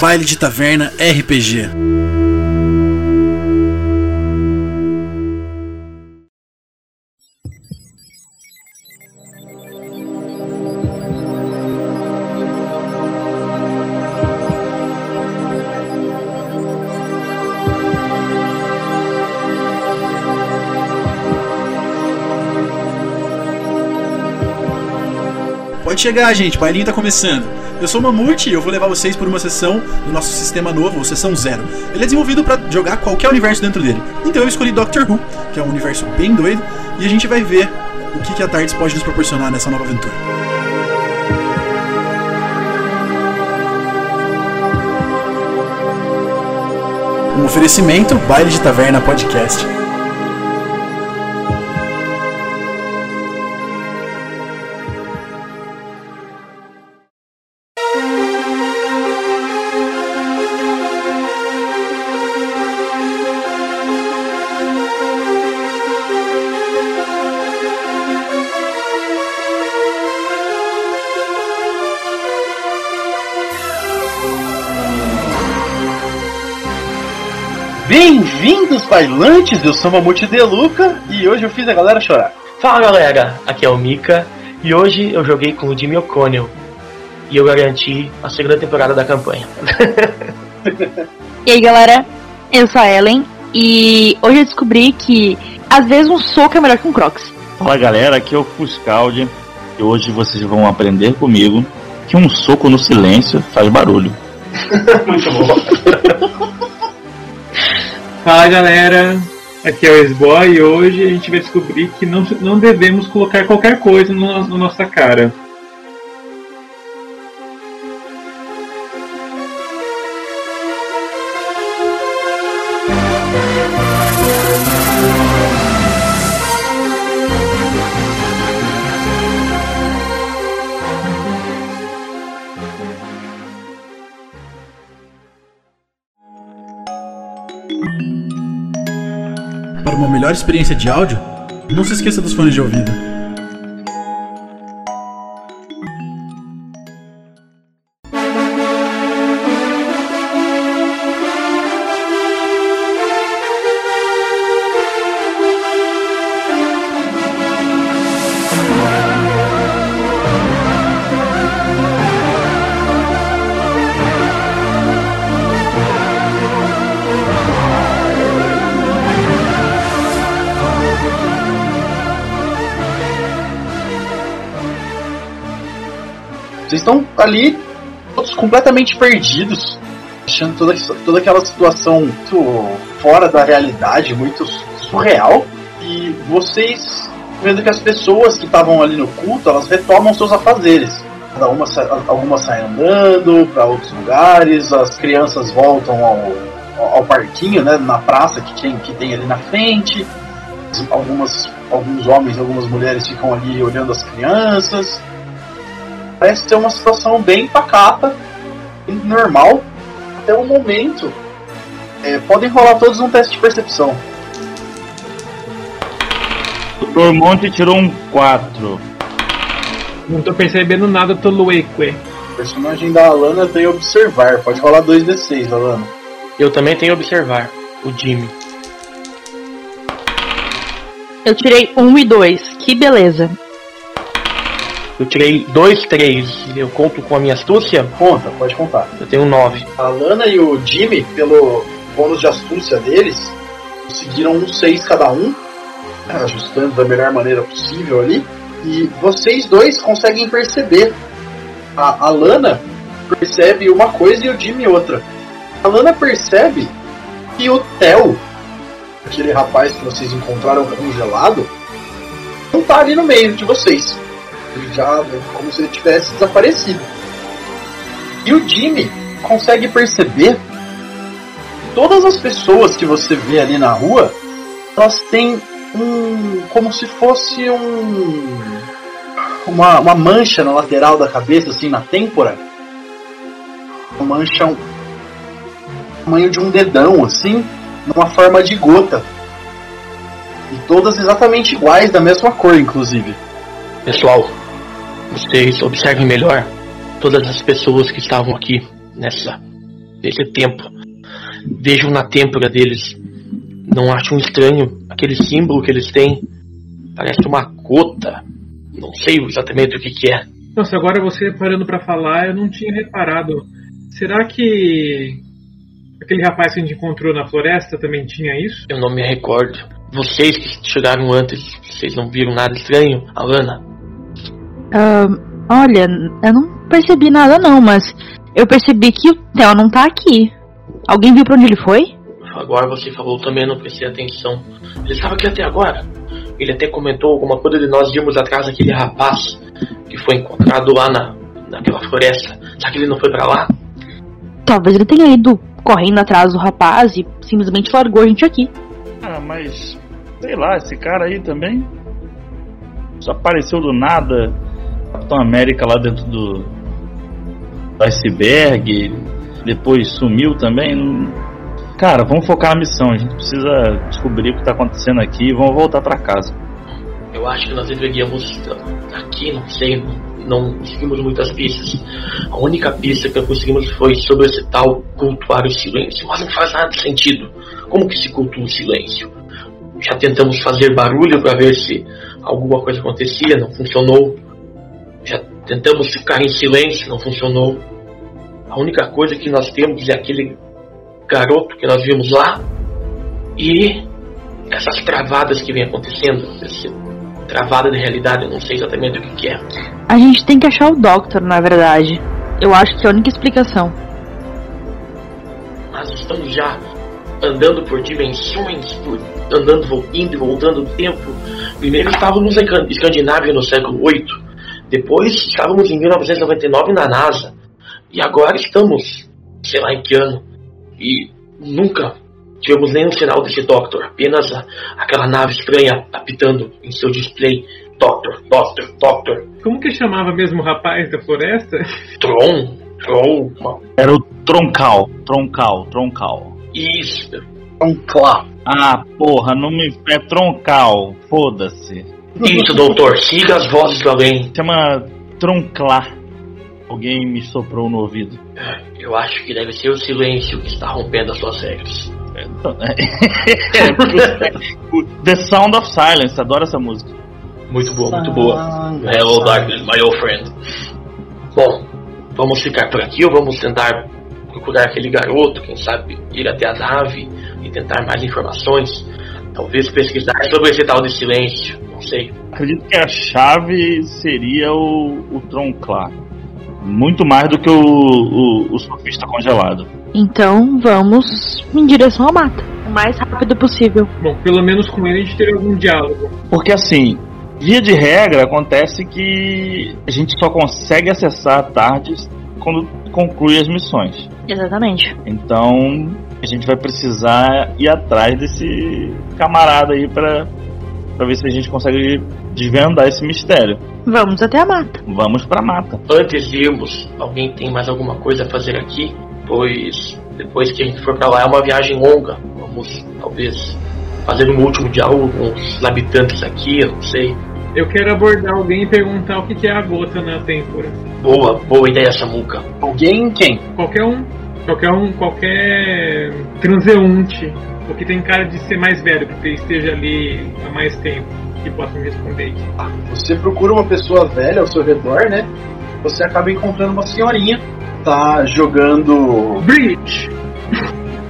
Baile de Taverna RPG. Pode chegar, gente, o bailinho tá começando. Eu sou o Mamute e eu vou levar vocês por uma sessão do nosso sistema novo, ou sessão zero. Ele é desenvolvido para jogar qualquer universo dentro dele. Então eu escolhi Doctor Who, que é um universo bem doido, e a gente vai ver o que, que a Tardes pode nos proporcionar nessa nova aventura. Um oferecimento Baile de Taverna Podcast. Bailantes! Eu sou Mamute Deluca e hoje eu fiz a galera chorar. Fala galera, aqui é o Mika e hoje eu joguei com o Jimmy O'Connell e eu garanti a segunda temporada da campanha. E aí galera, eu sou a Ellen e hoje eu descobri que às vezes um soco é melhor que um crocs. Fala galera, aqui é o Fuscaldi e hoje vocês vão aprender comigo que um soco no silêncio faz barulho. Muito bom. Fala galera, aqui é o Esboy e hoje a gente vai descobrir que não, não devemos colocar qualquer coisa no, na nossa cara. Melhor experiência de áudio, não se esqueça dos fones de ouvido. Vocês estão ali todos completamente perdidos, achando toda, toda aquela situação muito fora da realidade, muito surreal. E vocês vendo que as pessoas que estavam ali no culto, elas retomam seus afazeres. Cada uma, sa- algumas saem andando para outros lugares, as crianças voltam ao, ao parquinho, né, na praça que tem, que tem ali na frente. Algumas, alguns homens e algumas mulheres ficam ali olhando as crianças parece ter uma situação bem pacata, bem normal, até o momento. É, podem rolar todos um teste de percepção. O Tormonte tirou um 4. Não tô percebendo nada, tô lueque. O personagem da Alana veio observar. Pode rolar 2d6, Alana. Eu também tenho observar o Jimmy. Eu tirei um e dois, que beleza. Eu tirei 2, 3. Eu conto com a minha astúcia, Conta, pode contar. eu tenho 9. A Alana e o Jimmy, pelo bônus de astúcia deles, conseguiram um 6 cada um, né, ajustando da melhor maneira possível ali. E vocês dois conseguem perceber. A Alana percebe uma coisa e o Jimmy outra. A Alana percebe que o Theo, aquele rapaz que vocês encontraram congelado, não tá ali no meio de vocês. É como se ele tivesse desaparecido. E o Jimmy consegue perceber que todas as pessoas que você vê ali na rua elas têm um. como se fosse um. Uma, uma mancha na lateral da cabeça, assim, na têmpora. Uma mancha um, tamanho de um dedão, assim, numa forma de gota. E todas exatamente iguais, da mesma cor, inclusive. Pessoal, vocês observem melhor todas as pessoas que estavam aqui nessa nesse tempo. Vejam na têmpora deles. Não acham estranho aquele símbolo que eles têm? Parece uma gota. Não sei exatamente o que, que é. Nossa, agora você parando pra falar, eu não tinha reparado. Será que aquele rapaz que a gente encontrou na floresta também tinha isso? Eu não me recordo. Vocês que chegaram antes, vocês não viram nada estranho? Alana, Ah, olha, eu não percebi nada não, mas eu percebi que o Theo não tá aqui. Alguém viu pra onde ele foi? agora você falou também, eu não prestei atenção. Ele estava aqui até agora. Ele até comentou alguma coisa de nós irmos atrás daquele rapaz que foi encontrado lá na, naquela floresta. Será que ele não foi pra lá? Talvez ele tenha ido correndo atrás do rapaz e simplesmente largou a gente aqui. Ah, mas sei lá, esse cara aí também só apareceu do nada. Capitão América lá dentro do, do iceberg, depois sumiu também. Cara, vamos focar na missão. A gente precisa descobrir o que tá acontecendo aqui e vamos voltar pra casa. Eu acho que nós deveríamos. Aqui, não sei, não conseguimos muitas pistas. A única pista que conseguimos foi sobre esse tal cultuar o silêncio. Mas não faz nada de sentido. Como que se cultua o silêncio? Já tentamos fazer barulho para ver se alguma coisa acontecia, não funcionou. Já tentamos ficar em silêncio, não funcionou. A única coisa que nós temos é aquele garoto que nós vimos lá e essas travadas que vem acontecendo, travada de realidade, eu não sei exatamente o que, que é. A gente tem que achar o Doctor, na verdade. Eu acho que é a única explicação. Nós estamos já andando por dimensões, por andando, indo e voltando no tempo. Primeiro estávamos em Can- Escandinávia no século VIII, depois estávamos em 1999 na NASA, e agora estamos, sei lá em que ano, e nunca tivemos nenhum sinal desse Doctor, apenas a- aquela nave estranha apitando em seu display. Doctor, Doctor, Doctor, Como que chamava mesmo o rapaz da floresta? Tron, Tron, Era o Troncal, Troncal, Troncal. isso, clá. Ah, porra, não me. É Troncal, foda-se. Isso, doutor, siga as vozes do além. Chama Tronclar. Alguém me soprou no ouvido. Eu acho que deve ser o silêncio que está rompendo as suas regras. The Sound of Silence, adoro essa música. Muito boa, muito boa. Hello, darkness, my old friend. Bom, vamos ficar por aqui ou vamos tentar procurar aquele garoto, quem sabe ir até a nave e tentar mais informações? Talvez pesquisar sobre esse tal de silêncio, não sei. Acredito que a chave seria o, o Tronclar. Muito mais do que o, o, o surfista congelado. Então vamos em direção à mata. O mais rápido possível. Bom, pelo menos com ele a gente teria algum diálogo. Porque assim, via de regra, acontece que a gente só consegue acessar tardes quando conclui as missões. Exatamente. Então a gente vai precisar ir atrás desse camarada aí pra, pra ver se a gente consegue desvendar esse mistério. Vamos até a mata. Vamos pra mata. Antes de irmos, alguém tem mais alguma coisa a fazer aqui? Pois depois que a gente for pra lá é uma viagem longa. Vamos talvez fazer um último diálogo com os habitantes aqui, eu não sei. Eu quero abordar alguém e perguntar o que que é a gota na têmpora. Boa, boa ideia, Samuca. Alguém quem? Qualquer um, qualquer um, qualquer transeunte, o que tem cara de ser mais velho, que esteja ali há mais tempo, que possa me responder. Você procura uma pessoa velha ao seu redor, né? Você acaba encontrando uma senhorinha. Tá jogando. Bridge!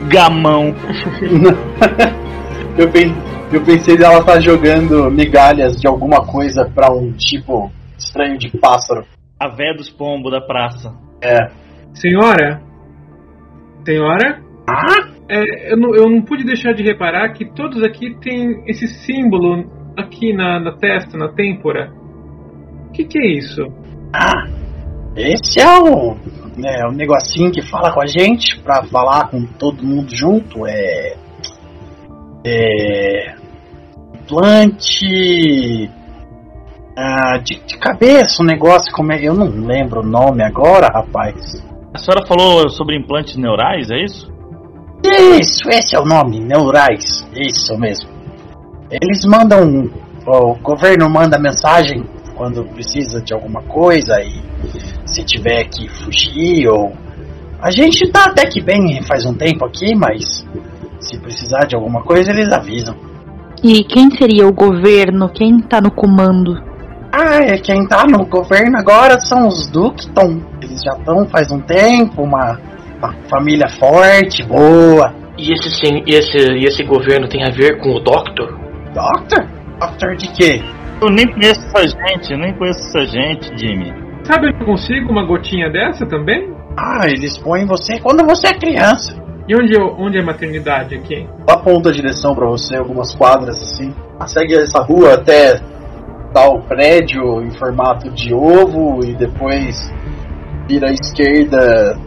Gamão. eu, pen- eu pensei dela tá jogando migalhas de alguma coisa pra um tipo estranho de pássaro. A véia dos pombos da praça. É. Senhora? Senhora? Ah? É, eu, não, eu não pude deixar de reparar que todos aqui têm esse símbolo aqui na, na testa, na têmpora. O que, que é isso? Ah! Esse é o. É, o negocinho que fala com a gente pra falar com todo mundo junto. É. É. implante. Ah, de, de cabeça, um negócio como é. Eu não lembro o nome agora, rapaz. A senhora falou sobre implantes neurais, é isso? Isso, esse é o nome, neurais. Isso mesmo. Eles mandam. O governo manda mensagem quando precisa de alguma coisa e se tiver que fugir ou. A gente tá até que bem faz um tempo aqui, mas se precisar de alguma coisa eles avisam. E quem seria o governo? Quem tá no comando? Ah, é quem tá no governo agora são os Ducton. Eles já estão faz um tempo, uma, uma família forte, boa. E esse, sim, esse, e esse governo tem a ver com o Doctor? Doctor? Doctor de quê? Eu nem conheço essa gente, eu nem conheço essa gente, Jimmy. Sabe eu consigo uma gotinha dessa também? Ah, eles põem você quando você é criança. E onde, eu- onde é a maternidade aqui? aponta a direção pra você, algumas quadras assim. Segue essa rua até tal prédio em formato de ovo e depois vira à esquerda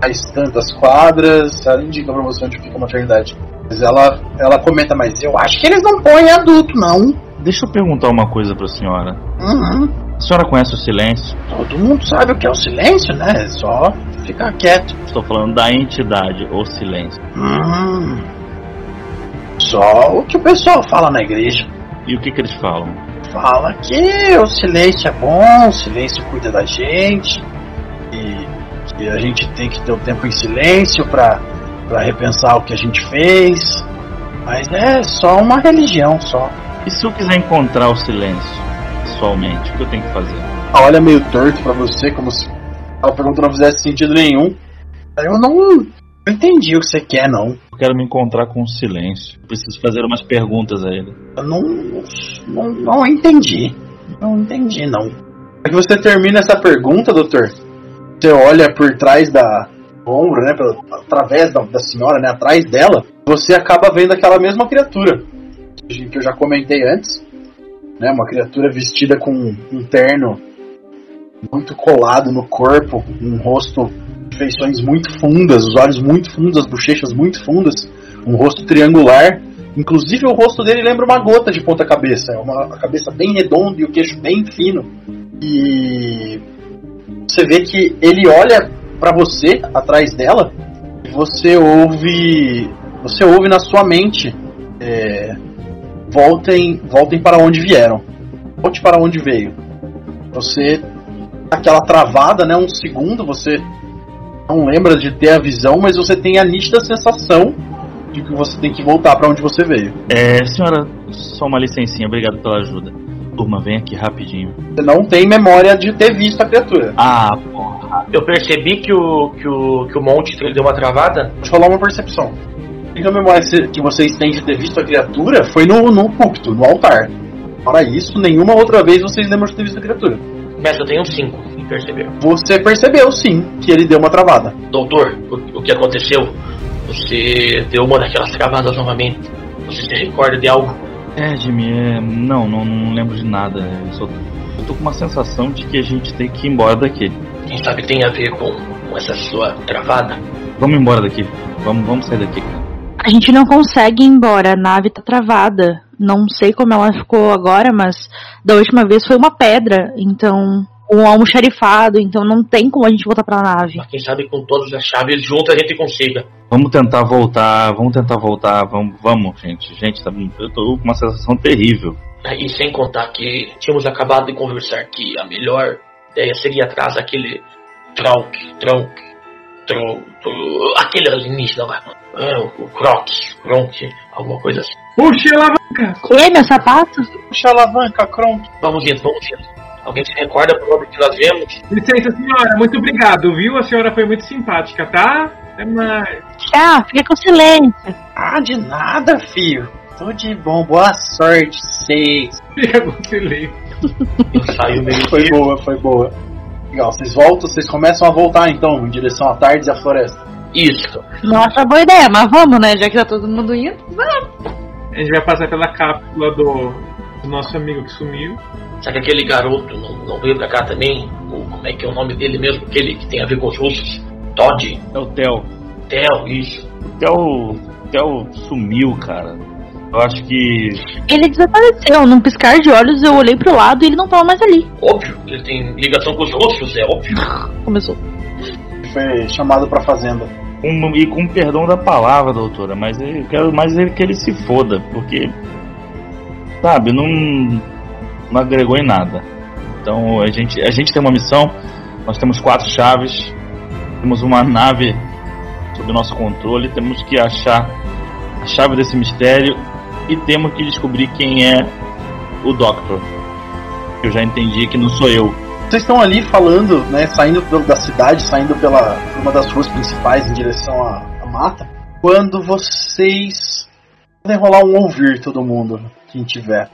mais tantas quadras. Ela indica pra você onde fica a maternidade. Mas ela, ela comenta, mas eu acho que eles não põem adulto, não. Deixa eu perguntar uma coisa pra senhora. Uhum. A senhora conhece o silêncio? Todo mundo sabe o que é o silêncio, né? É só ficar quieto. Estou falando da entidade, o silêncio. Hum. Só o que o pessoal fala na igreja. E o que, que eles falam? fala que o silêncio é bom, o silêncio cuida da gente e que a gente tem que ter o tempo em silêncio pra, pra repensar o que a gente fez. Mas é só uma religião só. E se eu quiser encontrar o silêncio, pessoalmente, o que eu tenho que fazer? Ela olha meio torto pra você, como se a pergunta não fizesse sentido nenhum. Eu não, não entendi o que você quer, não. Eu quero me encontrar com o silêncio. Preciso fazer umas perguntas a ele. Eu não, não, não entendi. Não entendi, não. É que você termina essa pergunta, doutor. Você olha por trás da ombro, né? pela- através da, da senhora, né? Atrás dela. Você acaba vendo aquela mesma criatura que eu já comentei antes. Né, uma criatura vestida com um terno muito colado no corpo, um rosto de feições muito fundas, os olhos muito fundos, as bochechas muito fundas, um rosto triangular Inclusive o rosto dele lembra uma gota de ponta cabeça. É uma cabeça bem redonda e o queixo bem fino. E você vê que ele olha pra você atrás dela e você ouve. Você ouve na sua mente. é, voltem, voltem para onde vieram. Volte para onde veio. Você aquela travada, né? Um segundo, você não lembra de ter a visão, mas você tem a nítida sensação de que você tem que voltar para onde você veio. É, senhora, só uma licencinha, obrigado pela ajuda. Turma, vem aqui rapidinho. Você não tem memória de ter visto a criatura. Ah, porra. Eu percebi que o, que o, que o monte deu uma travada. Pode rolar uma percepção. A única memória que você- que vocês têm de ter visto a criatura foi no, no púlpito, no altar. Fora isso, nenhuma outra vez vocês lembram de ter visto a criatura. Mas eu tenho cinco, e percebeu. Você percebeu, sim, que ele deu uma travada. Doutor, o, o que aconteceu? Você deu uma daquelas travadas novamente. Você se recorda de algo? É, Jimmy, é, não, não, não lembro de nada. Eu, só, eu tô com uma sensação de que a gente tem que ir embora daqui. Quem sabe tem a ver com, com essa sua travada? Vamos embora daqui. Vamos, vamos sair daqui, cara. A gente não consegue ir embora, a nave tá travada. Não sei como ela ficou agora, mas da última vez foi uma pedra, então. Um almoxarifado, então não tem como a gente voltar pra nave. Mas quem sabe com todas as chaves juntas a gente consiga. Vamos tentar voltar, vamos tentar voltar, vamos, vamos, gente. Gente, tá, eu tô com uma sensação terrível. E sem contar que tínhamos acabado de conversar que a melhor ideia seria atrás daquele Tronk, Tronk, Tronk, aquele alienígena lá. É, o, o Croc, Kronk, alguma coisa assim. Puxa a alavanca! Que, meu sapato? Puxa a alavanca, Kronk. Vamos indo, vamos indo. Alguém se recorda por onde que nós vemos? Licença, senhora, muito obrigado, viu? A senhora foi muito simpática, tá? Até mais. Ah, fica com silêncio. Ah, de nada, filho. Tudo de bom, boa sorte, seis. Fica com silêncio. Eu saio meio Foi boa, foi boa. Legal, vocês voltam, vocês começam a voltar então, em direção à tarde e à floresta. Isso. Nossa, boa ideia, mas vamos, né? Já que tá todo mundo indo. A gente vai passar pela cápsula do, do nosso amigo que sumiu. Será que aquele garoto não, não veio pra cá também? Ou como é que é o nome dele mesmo? Aquele que tem a ver com os russos? Todd? É o Theo. Theo, isso. O Theo, o Theo sumiu, cara. Eu acho que. Ele desapareceu. Num piscar de olhos, eu olhei pro lado e ele não tava mais ali. Óbvio, ele tem ligação com os ossos, é óbvio. Começou. Foi chamado pra fazenda. Com, e com perdão da palavra, doutora, mas eu quero mais ele que ele se foda, porque. Sabe, não. Não agregou em nada. Então a gente, a gente tem uma missão, nós temos quatro chaves, temos uma nave sob nosso controle, temos que achar a chave desse mistério e temos que descobrir quem é o Doctor. Eu já entendi que não sou eu. Vocês estão ali falando, né, saindo da cidade, saindo pela uma das ruas principais em direção à, à mata, quando vocês podem rolar um ouvir todo mundo, quem tiver.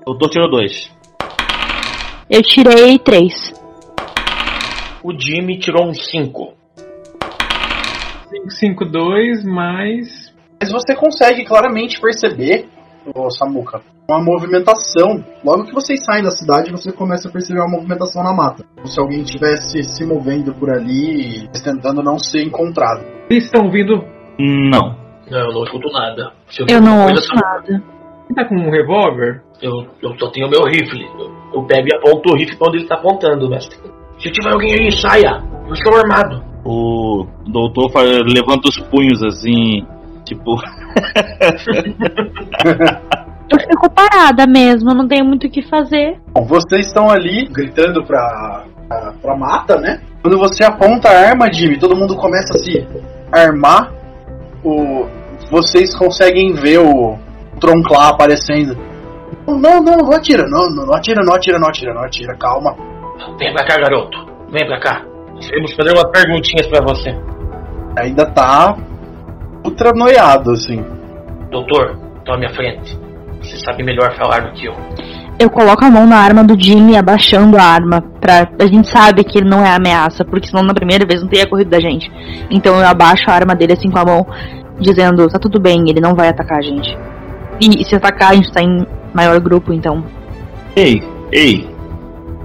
O doutor tirou dois. Eu tirei três. O Jimmy tirou um 5. 552 mais. Mas você consegue claramente perceber, ô Samuka, uma movimentação. Logo que vocês saem da cidade, você começa a perceber uma movimentação na mata. Como se alguém estivesse se movendo por ali, tentando não ser encontrado. Vocês estão ouvindo. Não. Não, eu não escuto nada. Se Eu não alguma ouço nada. Quem tá com um revólver? Eu, eu só tenho meu rifle. Eu, eu pego e aponto o rifle pra onde ele tá apontando, mestre. Se tiver alguém aí, saia! Eu estou armado. O doutor levanta os punhos assim, tipo. Eu fico parada mesmo, eu não tenho muito o que fazer. Bom, vocês estão ali gritando pra, pra, pra mata, né? Quando você aponta a arma, Jimmy, todo mundo começa a se armar. O, vocês conseguem ver o Tronclá aparecendo. Não, não, não, não atira, não, não, não atira, não atira, não atira, não atira, calma. Vem pra cá, garoto. Vem pra cá. Temos fazer umas perguntinhas pra você. Ainda tá ultra noiado, assim. Doutor, tome a frente. Você sabe melhor falar do que eu. Eu coloco a mão na arma do Jimmy, abaixando a arma. Pra... A gente sabe que ele não é ameaça, porque senão na primeira vez não teria corrido da gente. Então eu abaixo a arma dele assim com a mão, dizendo: tá tudo bem, ele não vai atacar a gente. E, e se atacar, a gente tá em maior grupo, então. Ei, ei.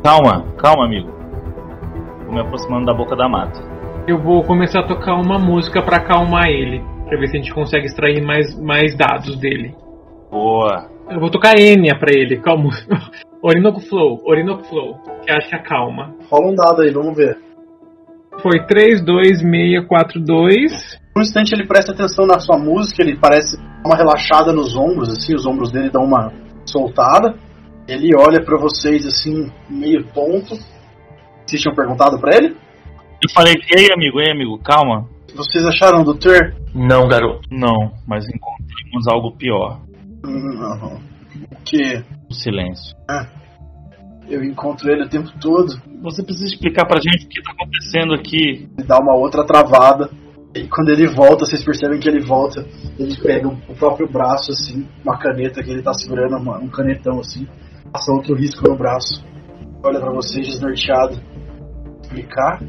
Calma, calma, amigo. Tô me aproximando da boca da mata. Eu vou começar a tocar uma música pra acalmar ele. Pra ver se a gente consegue extrair mais, mais dados dele. Boa. Eu vou tocar Enya pra ele, calma. Orinoco Flow, Orinoco Flow, que acho que acalma. Rola um dado aí, vamos ver. Foi 3, 2, 6, 4, 2. Por um instante ele presta atenção na sua música, ele parece dar uma relaxada nos ombros, assim, os ombros dele dão uma soltada. Ele olha pra vocês assim, meio tonto. Vocês tinham perguntado pra ele? Eu falei que, ei, amigo, ei, amigo, calma. Vocês acharam do Ter? Não, garoto. Não, mas encontramos algo pior. Não. O silêncio. eu encontro ele o tempo todo. Você precisa explicar pra gente o que tá acontecendo aqui. Ele dá uma outra travada. E quando ele volta, vocês percebem que ele volta. Ele pega o próprio braço, assim, uma caneta que ele tá segurando, uma- um canetão assim. Passa outro risco no braço. Olha pra vocês desnorteado. Explicar?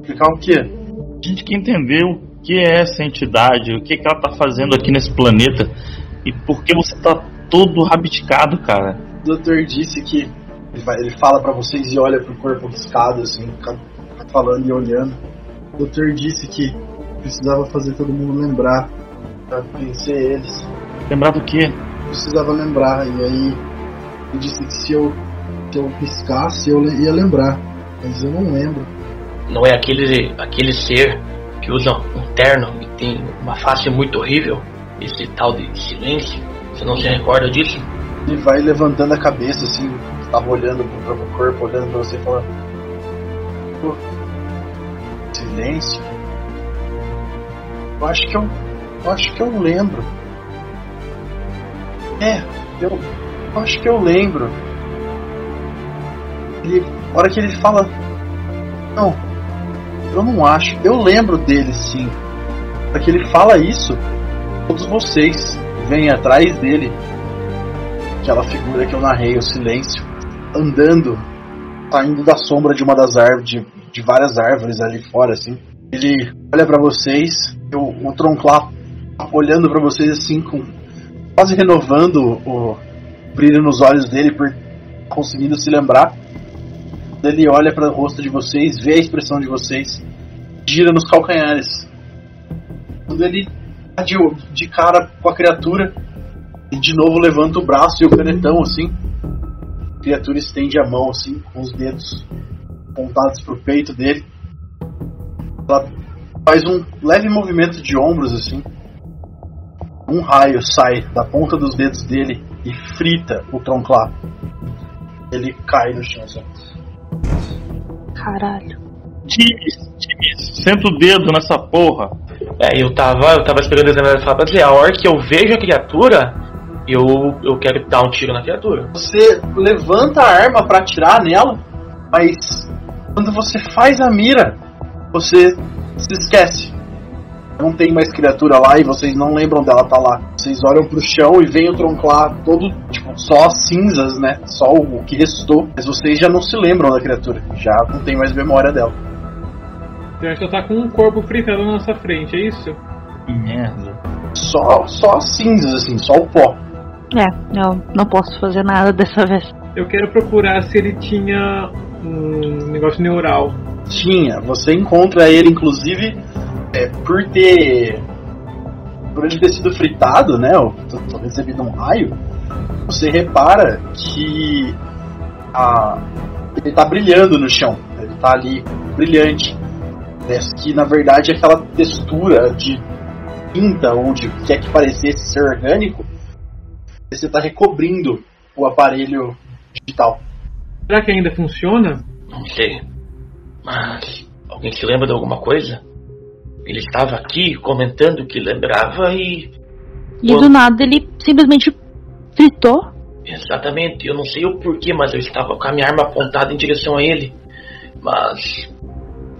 Explicar o quê? A gente quer entender o que é essa entidade, o que, que ela tá fazendo aqui nesse planeta e por que você tá todo rabiscado, cara. O doutor disse que. Ele, vai- ele fala pra vocês e olha pro corpo riscado, assim, falando e olhando. O doutor disse que precisava fazer todo mundo lembrar pra vencer eles. Lembrar do quê? precisava lembrar. E aí ele disse que se eu, se eu piscasse eu ia lembrar. Mas eu não lembro. Não é aquele, aquele ser que usa um terno e tem uma face muito horrível? Esse tal de silêncio? Você não se recorda disso? Ele vai levantando a cabeça assim, tava olhando pro próprio corpo, olhando pra você e falando. "Pô, Silêncio. Eu acho que eu. Eu acho que eu lembro. É, eu, eu acho que eu lembro. Ele, a hora que ele fala. Não, eu não acho. Eu lembro dele sim. Hora que ele fala isso, todos vocês vêm atrás dele. Aquela figura que eu narrei, o silêncio, andando, saindo da sombra de uma das árvores, de, de várias árvores ali fora, assim. Ele olha pra vocês, o, o Tronclá olhando pra vocês assim, com quase renovando o brilho nos olhos dele por conseguindo se lembrar. Ele olha para o rosto de vocês, vê a expressão de vocês, gira nos calcanhares. Quando ele de, de cara com a criatura e de novo levanta o braço e o canetão assim. A criatura estende a mão assim, com os dedos apontados pro peito dele. Ela faz um leve movimento de ombros assim. Um raio sai da ponta dos dedos dele e frita o Tronclá. Ele cai no chão assim. Caralho. Times, times, senta o dedo nessa porra. É, eu tava, eu tava esperando o Xander falar pra dizer, a hora que eu vejo a criatura, eu, eu quero dar um tiro na criatura. Você levanta a arma pra atirar nela, mas quando você faz a mira, você se esquece. Não tem mais criatura lá e vocês não lembram dela tá lá. Vocês olham pro chão e veem o Tronclá todo, tipo, só cinzas, né? Só o que restou. Mas vocês já não se lembram da criatura. Já não tem mais memória dela. Então a gente tá com um corpo fritando na nossa frente, é isso? Que merda. Só, só cinzas, assim, só o pó. É, eu não posso fazer nada dessa vez. Eu quero procurar se ele tinha um negócio neural. Tinha. Você encontra ele, inclusive, é, por ter. Por ele ter sido fritado, né? Ou ter ter recebido um raio, você repara que a, ele tá brilhando no chão. Ele tá ali brilhante. Parece que na verdade aquela textura de tinta ou de o que é que parecesse ser orgânico, você tá recobrindo o aparelho digital. Será que ainda funciona? Não sei. Mas alguém se lembra de alguma coisa? Ele estava aqui comentando que lembrava e. E do nada ele simplesmente fritou. Exatamente, eu não sei o porquê, mas eu estava com a minha arma apontada em direção a ele. Mas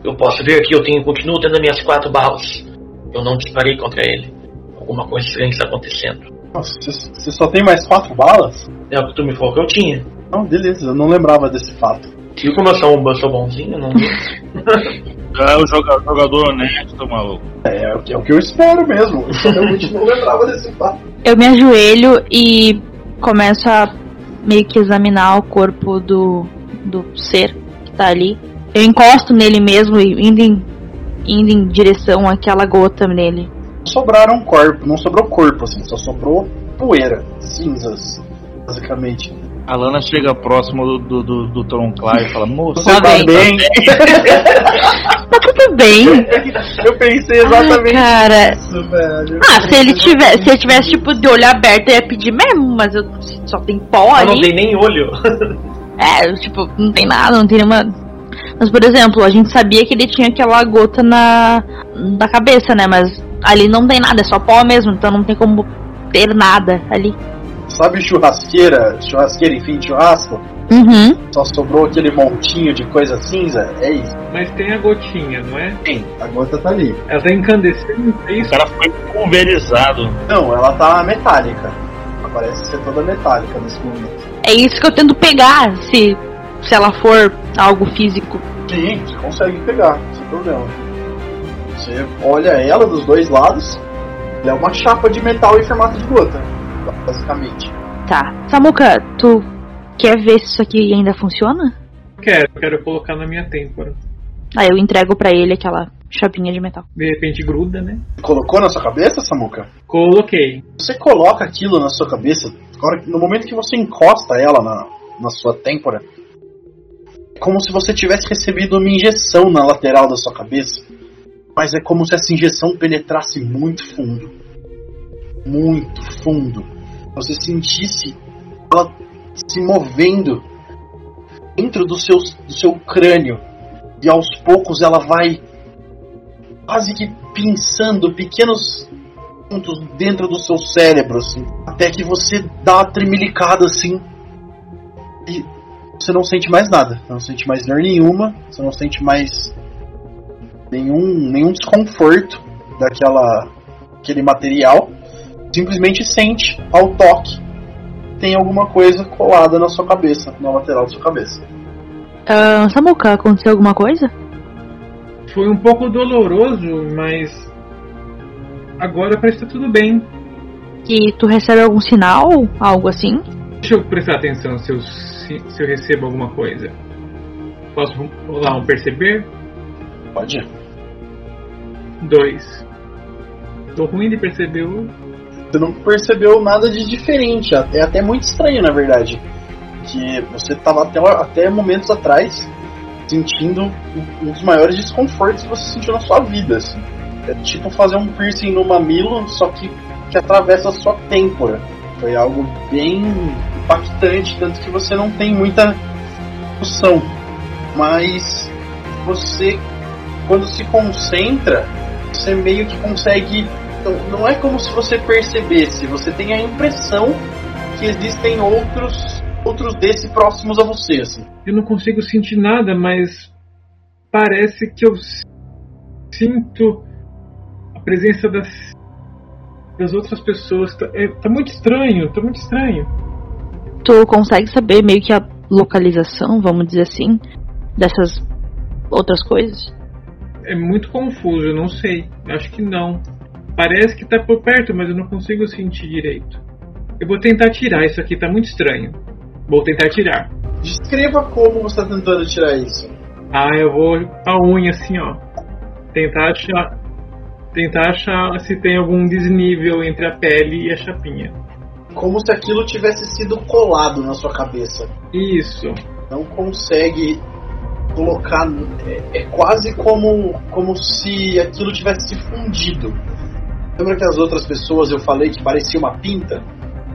eu posso ver que eu tenho, continuo tendo as minhas quatro balas. Eu não disparei contra ele. Alguma coisa estranha está acontecendo. Nossa, você só tem mais quatro balas? É o que tu me falou que eu tinha. Não, beleza, eu não lembrava desse fato. E como eu sou um eu sou bonzinho, não. É o joga- jogador honesto, maluco. É, é o que- é o que eu espero mesmo. Eu realmente não lembrava desse fato. Eu me ajoelho e começo a meio que examinar o corpo do, do ser que tá ali. Eu encosto nele mesmo e indo em, indo em direção àquela gota nele. Sobraram corpo, não sobrou corpo, assim, só sobrou poeira, cinzas, basicamente. A Lana chega próximo do, do, do, do Tronclá e fala, moço, Você tá bem. bem? Tá tudo bem. Eu pensei exatamente Ai, cara. isso, velho. Ah, se ele tivesse, se ele tivesse tipo de olho aberto, eu ia pedir mesmo, mas eu só tem pó Eu não ali. dei nem olho. É, tipo, não tem nada, não tem nenhuma. Mas, por exemplo, a gente sabia que ele tinha aquela gota na, na cabeça, né? Mas ali não tem nada, é só pó mesmo, então não tem como ter nada ali. Sabe churrasqueira, churrasqueira em fim de churrasco? Uhum. Só sobrou aquele montinho de coisa cinza? É isso. Mas tem a gotinha, não é? Sim, a gota tá ali. Ela tá incandescente, é o isso? cara foi pulverizado. Não, ela tá metálica. Ela parece ser toda metálica nesse momento. É isso que eu tento pegar, se, se ela for algo físico. Sim, você consegue pegar, sem problema. Você olha ela dos dois lados, ela é uma chapa de metal em formato de gota, basicamente. Tá. Samuka, tu quer ver se isso aqui ainda funciona? Quero, quero colocar na minha têmpora. Aí eu entrego pra ele aquela chapinha de metal. De repente gruda, né? Colocou na sua cabeça, Samuka? Coloquei. Você coloca aquilo na sua cabeça, agora, no momento que você encosta ela na, na sua têmpora, como se você tivesse recebido uma injeção na lateral da sua cabeça. Mas é como se essa injeção penetrasse muito fundo. Muito fundo. Você sentisse ela se movendo dentro do seu, do seu crânio. E aos poucos ela vai quase que pinçando pequenos pontos dentro do seu cérebro, assim, até que você dá uma tremilicada assim e você não sente mais nada, não sente mais dor nenhuma, você não sente mais nenhum, nenhum desconforto daquela aquele material, simplesmente sente ao toque tem alguma coisa colada na sua cabeça, na lateral da sua cabeça. Ah, Samuka, aconteceu alguma coisa? Foi um pouco doloroso, mas agora parece que tá tudo bem. Que tu recebe algum sinal? Algo assim? Deixa eu prestar atenção se eu, se, se eu recebo alguma coisa. Posso rolar um perceber? Pode? Dois. Tô ruim de perceber o. Você não percebeu nada de diferente. É até muito estranho, na verdade. Que você tava até, até momentos atrás sentindo um um dos maiores desconfortos que você sentiu na sua vida. assim. É tipo fazer um piercing no mamilo, só que, que atravessa a sua têmpora. Foi algo bem impactante, tanto que você não tem muita noção. Mas você, quando se concentra, você meio que consegue. Não, não é como se você percebesse, você tem a impressão que existem outros outros desse próximos a você, assim. Eu não consigo sentir nada, mas parece que eu sinto a presença das das outras pessoas. Tá, é, tá muito estranho, tá muito estranho. Tu consegue saber meio que a localização, vamos dizer assim, dessas outras coisas? É muito confuso, eu não sei. Acho que não. Parece que tá por perto, mas eu não consigo sentir direito. Eu vou tentar tirar isso aqui, tá muito estranho. Vou tentar tirar. Descreva como você está tentando tirar isso. Ah, eu vou a unha assim, ó. Tentar achar. Tentar achar se tem algum desnível entre a pele e a chapinha. Como se aquilo tivesse sido colado na sua cabeça. Isso. Não consegue colocar. É, é quase como, como se aquilo tivesse se fundido. Lembra que as outras pessoas eu falei que parecia uma pinta?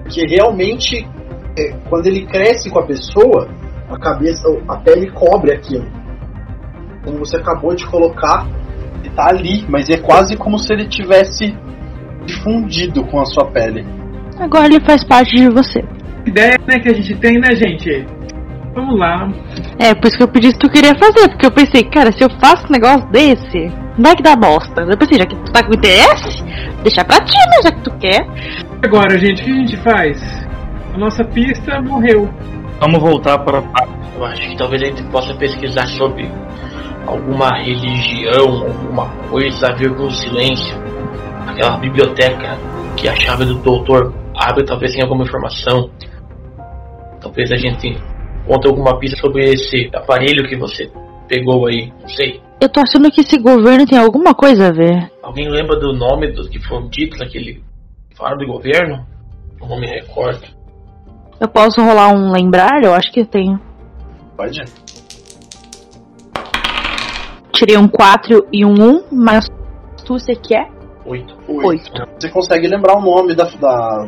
Que realmente, é, quando ele cresce com a pessoa, a cabeça, a pele cobre aquilo. Como você acabou de colocar, ele tá ali, mas é quase como se ele tivesse fundido com a sua pele. Agora ele faz parte de você. Ideia né, que a gente tem, né, gente? Vamos lá. É, por isso que eu pedi se tu queria fazer, porque eu pensei, cara, se eu faço um negócio desse, vai que dá bosta. Eu pensei, já que tu tá com interesse, deixa pra ti, né, já que tu quer. Agora, gente, o que a gente faz? A nossa pista morreu. Vamos voltar para Eu acho que talvez a gente possa pesquisar sobre alguma religião, alguma coisa a ver com o silêncio. Aquela biblioteca que a chave do doutor abre, talvez tenha alguma informação. Talvez a gente conte alguma pista sobre esse aparelho que você pegou aí. Não sei. Eu tô achando que esse governo tem alguma coisa a ver. Alguém lembra do nome do que foi dito naquele faro do governo? Eu não me recordo. Eu posso rolar um lembrar? Eu acho que eu tenho. Pode? Tirei um 4 e um 1, mas tu você quer? Oito. Oito. Você consegue lembrar o nome da, da,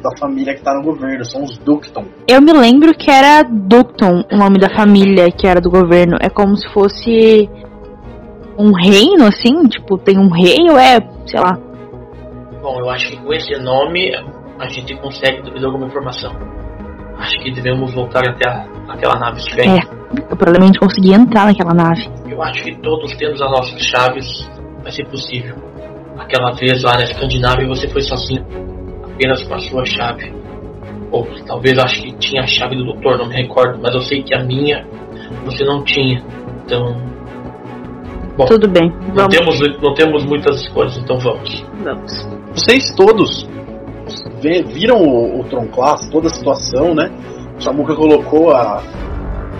da família que tá no governo, são os Ducton. Eu me lembro que era Ducton, o nome da família que era do governo. É como se fosse um reino, assim? Tipo, tem um rei ou é, sei lá. Bom, eu acho que com esse nome a gente consegue talvez alguma informação. Acho que devemos voltar até a, aquela nave gigante. Eu provavelmente consegui entrar naquela nave. Eu acho que todos temos as nossas chaves. Vai ser possível. Aquela vez lá na Escandinávia você foi sozinho. Apenas com a sua chave. Ou talvez eu acho que tinha a chave do doutor, não me recordo. Mas eu sei que a minha você não tinha. Então. Bom, Tudo bem, não vamos. temos, não temos muitas escolhas, então vamos. vamos. Vocês todos viram o, o Tronclass, toda a situação, né? Samuka colocou a,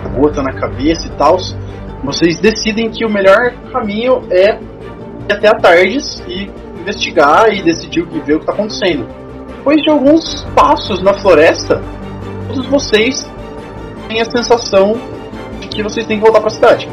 a gota na cabeça e tal. Vocês decidem que o melhor caminho é ir até a Tardes e investigar e decidir o que ver o que está acontecendo. Depois de alguns passos na floresta, todos vocês têm a sensação de que vocês têm que voltar para a cidade.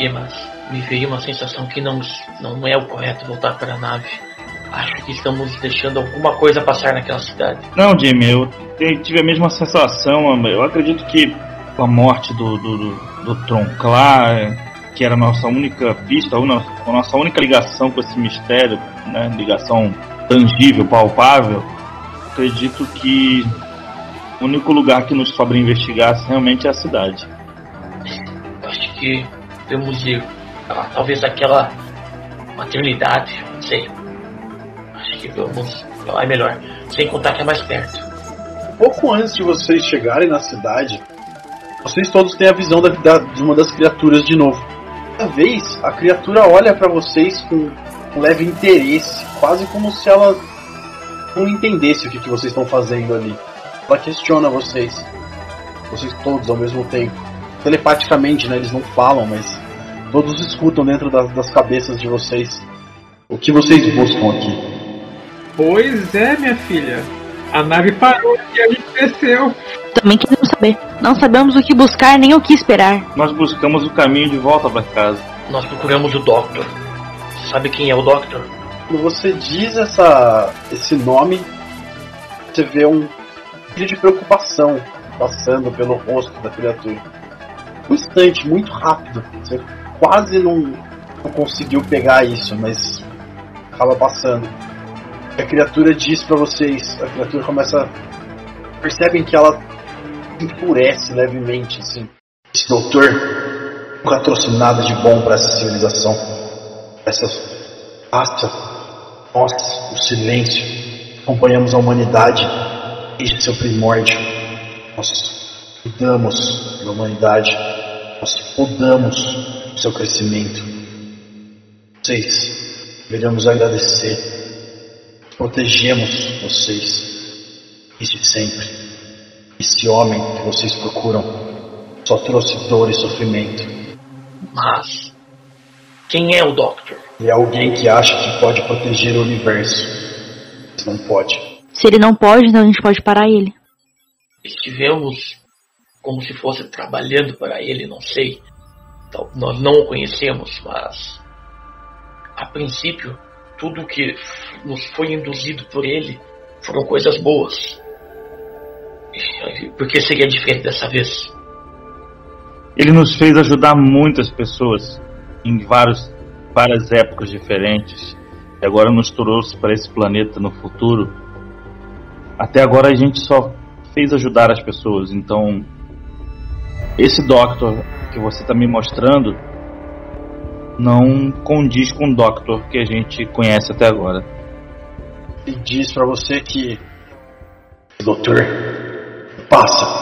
Porquê, mas me veio uma sensação que não, não é o correto voltar para a nave. Acho que estamos deixando alguma coisa passar naquela cidade. Não, Jimmy, eu tive a mesma sensação. Eu acredito que com a morte do, do, do, do Tronclar, que era a nossa única pista, a nossa única ligação com esse mistério, né, ligação tangível, palpável, acredito que o único lugar que nos sobra investigar realmente é a cidade. Acho que temos ir. Ah, talvez aquela maternidade, não sei. Acho que vamos lá é melhor. Sem contar que é mais perto. Pouco antes de vocês chegarem na cidade, vocês todos têm a visão da, da, de uma das criaturas de novo. Uma vez, a criatura olha para vocês com um leve interesse, quase como se ela não entendesse o que, que vocês estão fazendo ali. Ela questiona vocês. Vocês todos ao mesmo tempo. Telepaticamente, né? Eles não falam, mas todos escutam dentro das, das cabeças de vocês. O que vocês buscam aqui? Pois é, minha filha. A nave parou e a gente desceu. Também queremos saber. Não sabemos o que buscar nem o que esperar. Nós buscamos o caminho de volta para casa. Nós procuramos o Doctor. Sabe quem é o Doctor? Quando você diz essa, esse nome, você vê um de preocupação passando pelo rosto da criatura. Instante, muito rápido. Você quase não, não conseguiu pegar isso, mas acaba passando. A criatura diz para vocês, a criatura começa. Percebem que ela enfurece levemente, assim. Esse doutor nunca trouxe nada de bom para essa civilização. Essa raça, nós, o silêncio, acompanhamos a humanidade desde seu primórdio. Nós cuidamos da humanidade, nós podamos o seu crescimento. Vocês devemos agradecer, protegemos vocês desde sempre. Esse homem que vocês procuram só trouxe dor e sofrimento. Mas quem é o Doctor? E é alguém que acha que pode proteger o universo. Mas não pode. Se ele não pode, então a gente pode parar ele. Estivemos como se fosse trabalhando para ele, não sei. Nós não o conhecemos, mas a princípio tudo que nos foi induzido por ele foram coisas boas. Por que seria diferente dessa vez? Ele nos fez ajudar muitas pessoas em vários, várias épocas diferentes e agora nos trouxe para esse planeta no futuro. Até agora a gente só fez ajudar as pessoas, então esse Doctor que você está me mostrando não condiz com o Doctor que a gente conhece até agora. E diz para você que Doutor passa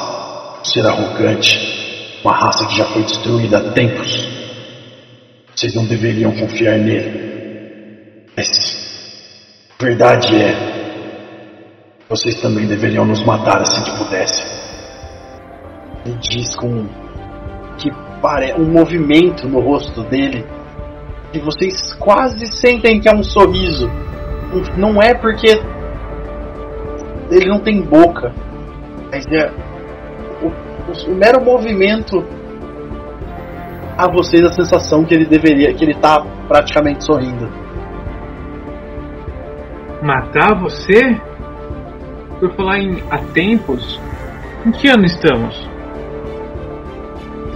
ser arrogante, uma raça que já foi destruída há tempos. Vocês não deveriam confiar nele. Mas verdade é, vocês também deveriam nos matar assim que pudessem. Diz com que pare um movimento no rosto dele e vocês quase sentem que é um sorriso. Não é porque ele não tem boca, mas é o, o, o, mero movimento a vocês a sensação que ele deveria, que ele tá praticamente sorrindo. Matar você? Por falar em há tempos, em que ano estamos?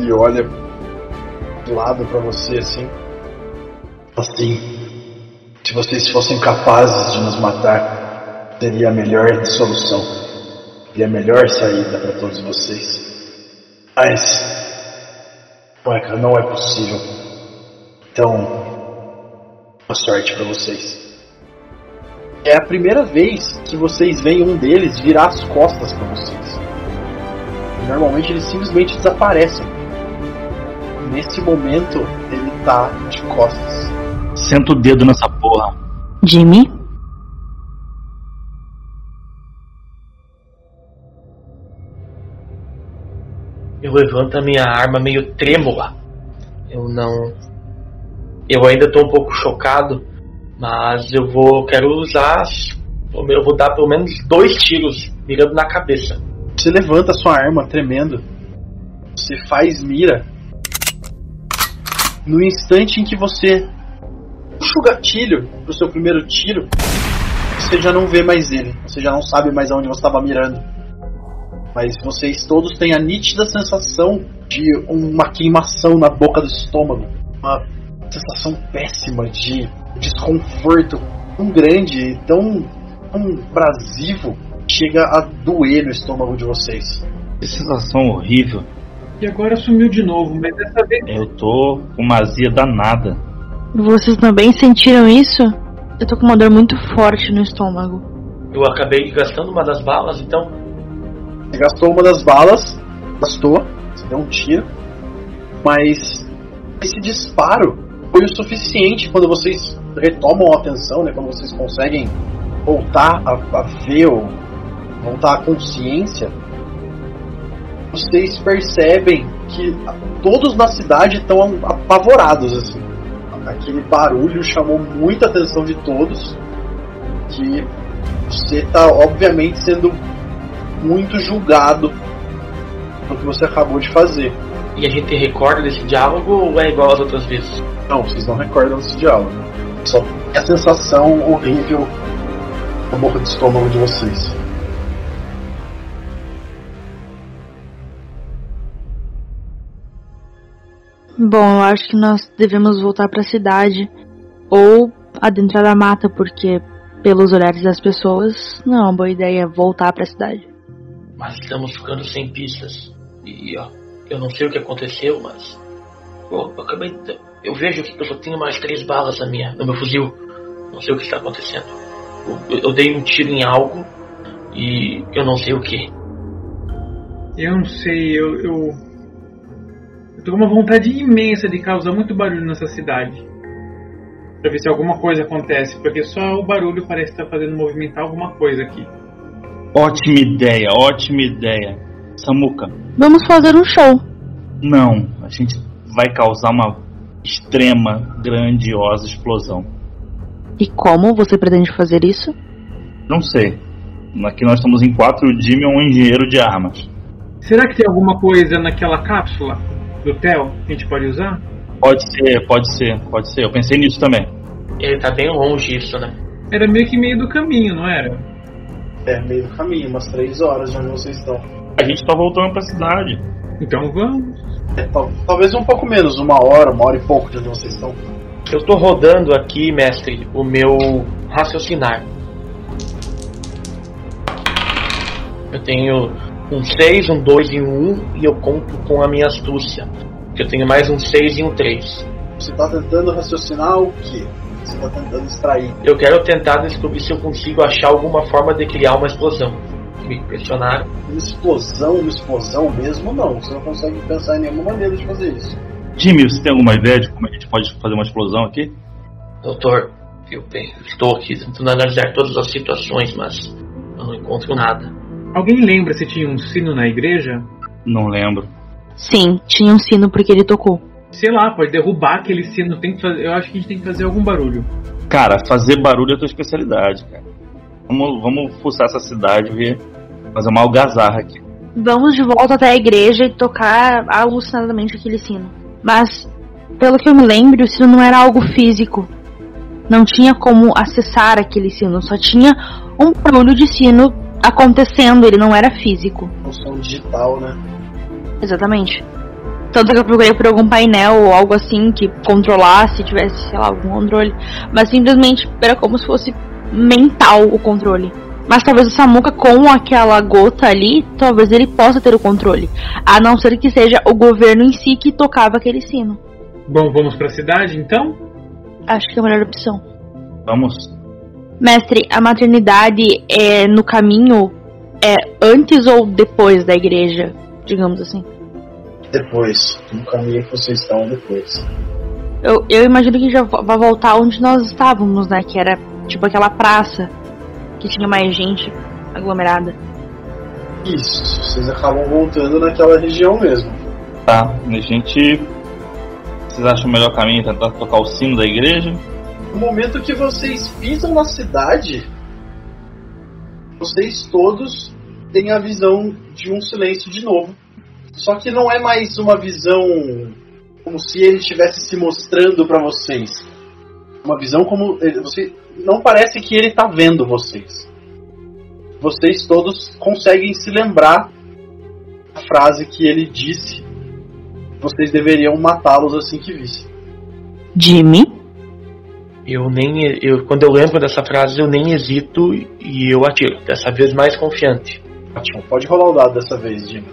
E olha do lado para você assim. Assim, se vocês fossem capazes de nos matar, seria a melhor solução e a melhor saída para todos vocês. Mas, Moeca, não é possível. Então, boa sorte para vocês. É a primeira vez que vocês veem um deles virar as costas para vocês. Normalmente eles simplesmente desaparecem. Nesse momento, ele tá de costas. Senta o dedo nessa porra. Jimmy? eu levanto a minha arma meio trêmula. Eu não. Eu ainda estou um pouco chocado, mas eu vou. Quero usar. Eu vou dar pelo menos dois tiros mirando na cabeça. Você levanta a sua arma tremendo. Você faz mira. No instante em que você puxa o gatilho pro seu primeiro tiro, você já não vê mais ele. Você já não sabe mais aonde você estava mirando. Mas vocês todos têm a nítida sensação de uma queimação na boca do estômago. Uma sensação péssima de desconforto tão grande, tão, tão abrasivo, chega a doer no estômago de vocês. Que sensação horrível. E agora sumiu de novo, mas dessa vez. Eu tô com uma azia danada. Vocês também sentiram isso? Eu tô com uma dor muito forte no estômago. Eu acabei gastando uma das balas, então. Você gastou uma das balas, gastou, você deu um tiro, mas esse disparo foi o suficiente quando vocês retomam a atenção, né? Quando vocês conseguem voltar a, a ver ou voltar à consciência, vocês percebem que todos na cidade estão apavorados assim. Aquele barulho chamou muita atenção de todos. Que você está obviamente sendo muito julgado pelo que você acabou de fazer. E a gente recorda desse diálogo ou é igual às outras vezes? Não, vocês não recordam desse diálogo. Só a sensação horrível na boca do estômago de vocês. Bom, eu acho que nós devemos voltar para a cidade ou adentrar a mata, porque pelos olhares das pessoas não é uma boa ideia voltar para a cidade. Mas estamos ficando sem pistas. E ó, eu não sei o que aconteceu, mas pô, eu acabei de... eu vejo que eu só tenho mais três balas na minha, no meu fuzil. Não sei o que está acontecendo. Eu, eu dei um tiro em algo e eu não sei o que. Eu não sei, eu, eu. Eu tô com uma vontade imensa de causar muito barulho nessa cidade. Pra ver se alguma coisa acontece, porque só o barulho parece estar fazendo movimentar alguma coisa aqui. Ótima ideia, ótima ideia. Samuca, Vamos fazer um show. não. A gente vai causar uma extrema, grandiosa explosão. E como você pretende fazer isso? Não sei. Aqui nós estamos em quatro, o Jimmy é um engenheiro de armas. Será que tem alguma coisa naquela cápsula do Theo que a gente pode usar? Pode ser, pode ser, pode ser. Eu pensei nisso também. Ele tá bem longe isso, né? Era meio que meio do caminho, não era? É meio do caminho, umas três horas de onde vocês estão. A gente tá voltando pra cidade. Então vamos. É, tal- talvez um pouco menos, uma hora, uma hora e pouco de onde vocês estão. Eu tô rodando aqui, mestre, o meu raciocinar. Eu tenho um 6, um 2 e um 1 e eu conto com a minha astúcia. Que eu tenho mais um 6 e um 3. Você tá tentando raciocinar o quê? Você tá tentando extrair. Eu quero tentar descobrir se eu consigo achar alguma forma de criar uma explosão. Me questionaram. Uma explosão, uma explosão mesmo, não. Você não consegue pensar em nenhuma maneira de fazer isso. Jimmy, você tem alguma ideia de como a gente pode fazer uma explosão aqui? Doutor, eu estou aqui tentando analisar todas as situações, mas eu não encontro nada. Alguém lembra se tinha um sino na igreja? Não lembro. Sim, tinha um sino porque ele tocou. Sei lá, pode derrubar aquele sino. Tem que fazer, eu acho que a gente tem que fazer algum barulho. Cara, fazer barulho é a tua especialidade, cara. Vamos, vamos fuçar essa cidade e ver. Fazer uma algazarra aqui. Vamos de volta até a igreja e tocar alucinadamente aquele sino. Mas, pelo que eu me lembro, o sino não era algo físico. Não tinha como acessar aquele sino, só tinha um barulho de sino acontecendo, ele não era físico. Som digital, né? Exatamente. Tanto que eu procurei por algum painel ou algo assim que controlasse, tivesse, sei lá, algum controle. Mas simplesmente era como se fosse mental o controle. Mas talvez o Samuka com aquela gota ali, talvez ele possa ter o controle. A não ser que seja o governo em si que tocava aquele sino. Bom, vamos pra cidade então? Acho que é a melhor opção. Vamos. Mestre, a maternidade é no caminho é antes ou depois da igreja, digamos assim. Depois. No caminho que vocês estão depois. Eu, eu imagino que já vai voltar onde nós estávamos, né? Que era tipo aquela praça que tinha mais gente aglomerada. Isso. Vocês acabam voltando naquela região mesmo. Tá. A gente. Vocês acham o melhor caminho tentar tocar o sino da igreja? No momento que vocês pisam na cidade, vocês todos têm a visão de um silêncio de novo. Só que não é mais uma visão como se ele estivesse se mostrando para vocês. Uma visão como ele- você não parece que ele tá vendo vocês. Vocês todos conseguem se lembrar da frase que ele disse. Vocês deveriam matá-los assim que vissem. Jimmy? Eu nem. Eu, quando eu lembro dessa frase, eu nem hesito e eu atiro. Dessa vez mais confiante. Ótimo. Pode rolar o dado dessa vez, Jimmy.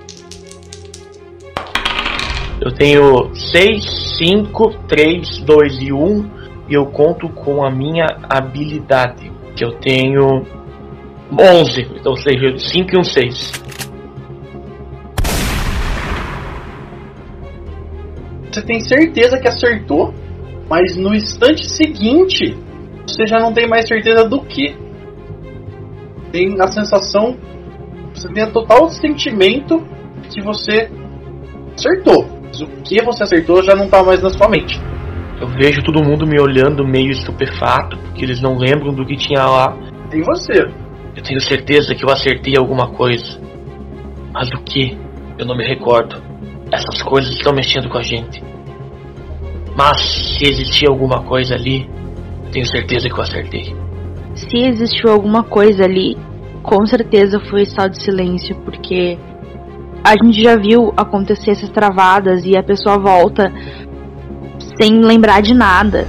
Eu tenho 6, 5, 3, 2 e 1. E eu conto com a minha habilidade. Que eu tenho 11. Então, ou seja, 5 e um 6. Você tem certeza que acertou, mas no instante seguinte você já não tem mais certeza do que. Tem a sensação, você tem o total sentimento que você acertou. Mas o que você acertou já não tá mais na sua mente. Eu vejo todo mundo me olhando meio estupefato, porque eles não lembram do que tinha lá. Tem você. Eu tenho certeza que eu acertei alguma coisa. Mas o que? Eu não me recordo. Essas coisas estão mexendo com a gente. Mas se existia alguma coisa ali, eu tenho certeza que eu acertei. Se existiu alguma coisa ali, com certeza foi estado de silêncio, porque a gente já viu acontecer essas travadas e a pessoa volta sem lembrar de nada.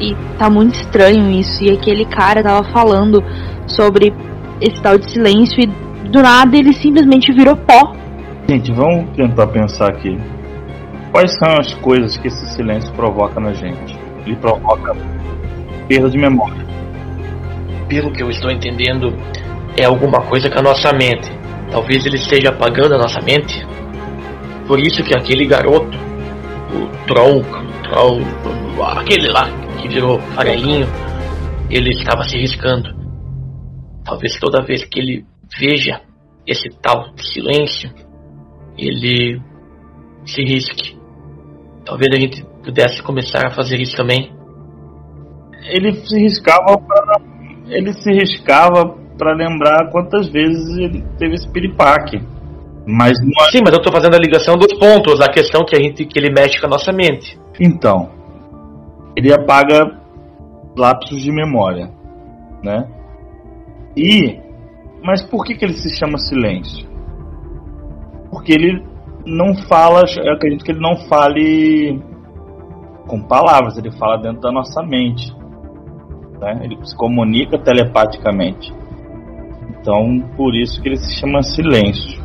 E tá muito estranho isso. E aquele cara tava falando sobre esse tal de silêncio e do nada ele simplesmente virou pó. Gente, vamos tentar pensar aqui. Quais são as coisas que esse silêncio provoca na gente? Ele provoca perda de memória. Pelo que eu estou entendendo, é alguma coisa com a nossa mente. Talvez ele esteja apagando a nossa mente. Por isso que aquele garoto, o Tronco, Troll, aquele lá que virou farelinho, ele estava se riscando. Talvez toda vez que ele veja esse tal silêncio, ele se risque. Talvez a gente pudesse começar a fazer isso também. Ele se riscava pra, ele se riscava para lembrar quantas vezes ele teve esse piripaque. Mas não é... Sim, mas eu estou fazendo a ligação dos pontos, a questão que a gente que ele mexe com a nossa mente. Então, ele apaga lapsos de memória, né? E, mas por que, que ele se chama silêncio? Porque ele não fala, eu acredito que ele não fale com palavras, ele fala dentro da nossa mente, né? Ele se comunica telepaticamente. Então, por isso que ele se chama silêncio.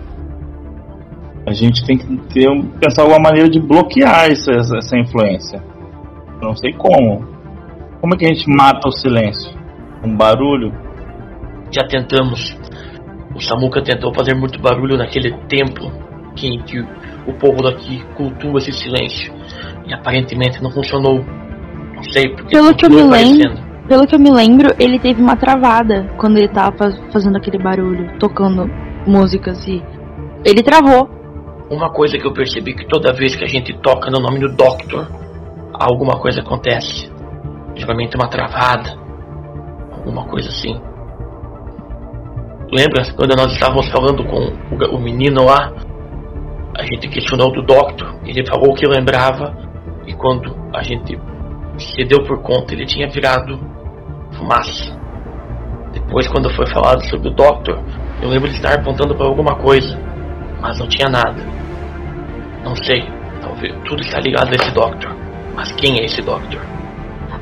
A gente tem que ter, pensar alguma maneira de bloquear essa, essa influência. Não sei como. Como é que a gente mata o silêncio? Um barulho? Já tentamos. O Samuka tentou fazer muito barulho naquele templo que, que o povo daqui cultua esse silêncio. E aparentemente não funcionou. Não sei porque Pelo que eu me lembro, pelo que eu me lembro, ele teve uma travada quando ele tava faz- fazendo aquele barulho, tocando músicas e ele travou. Uma coisa que eu percebi que toda vez que a gente toca no nome do Doctor, alguma coisa acontece. Geralmente uma travada, alguma coisa assim. Lembra quando nós estávamos falando com o menino lá? A gente questionou do Doctor, ele falou que lembrava, e quando a gente se deu por conta, ele tinha virado fumaça. Depois, quando foi falado sobre o Doctor, eu lembro de estar apontando para alguma coisa, mas não tinha nada. Não sei, talvez tudo está ligado a esse Doctor. Mas quem é esse Doctor?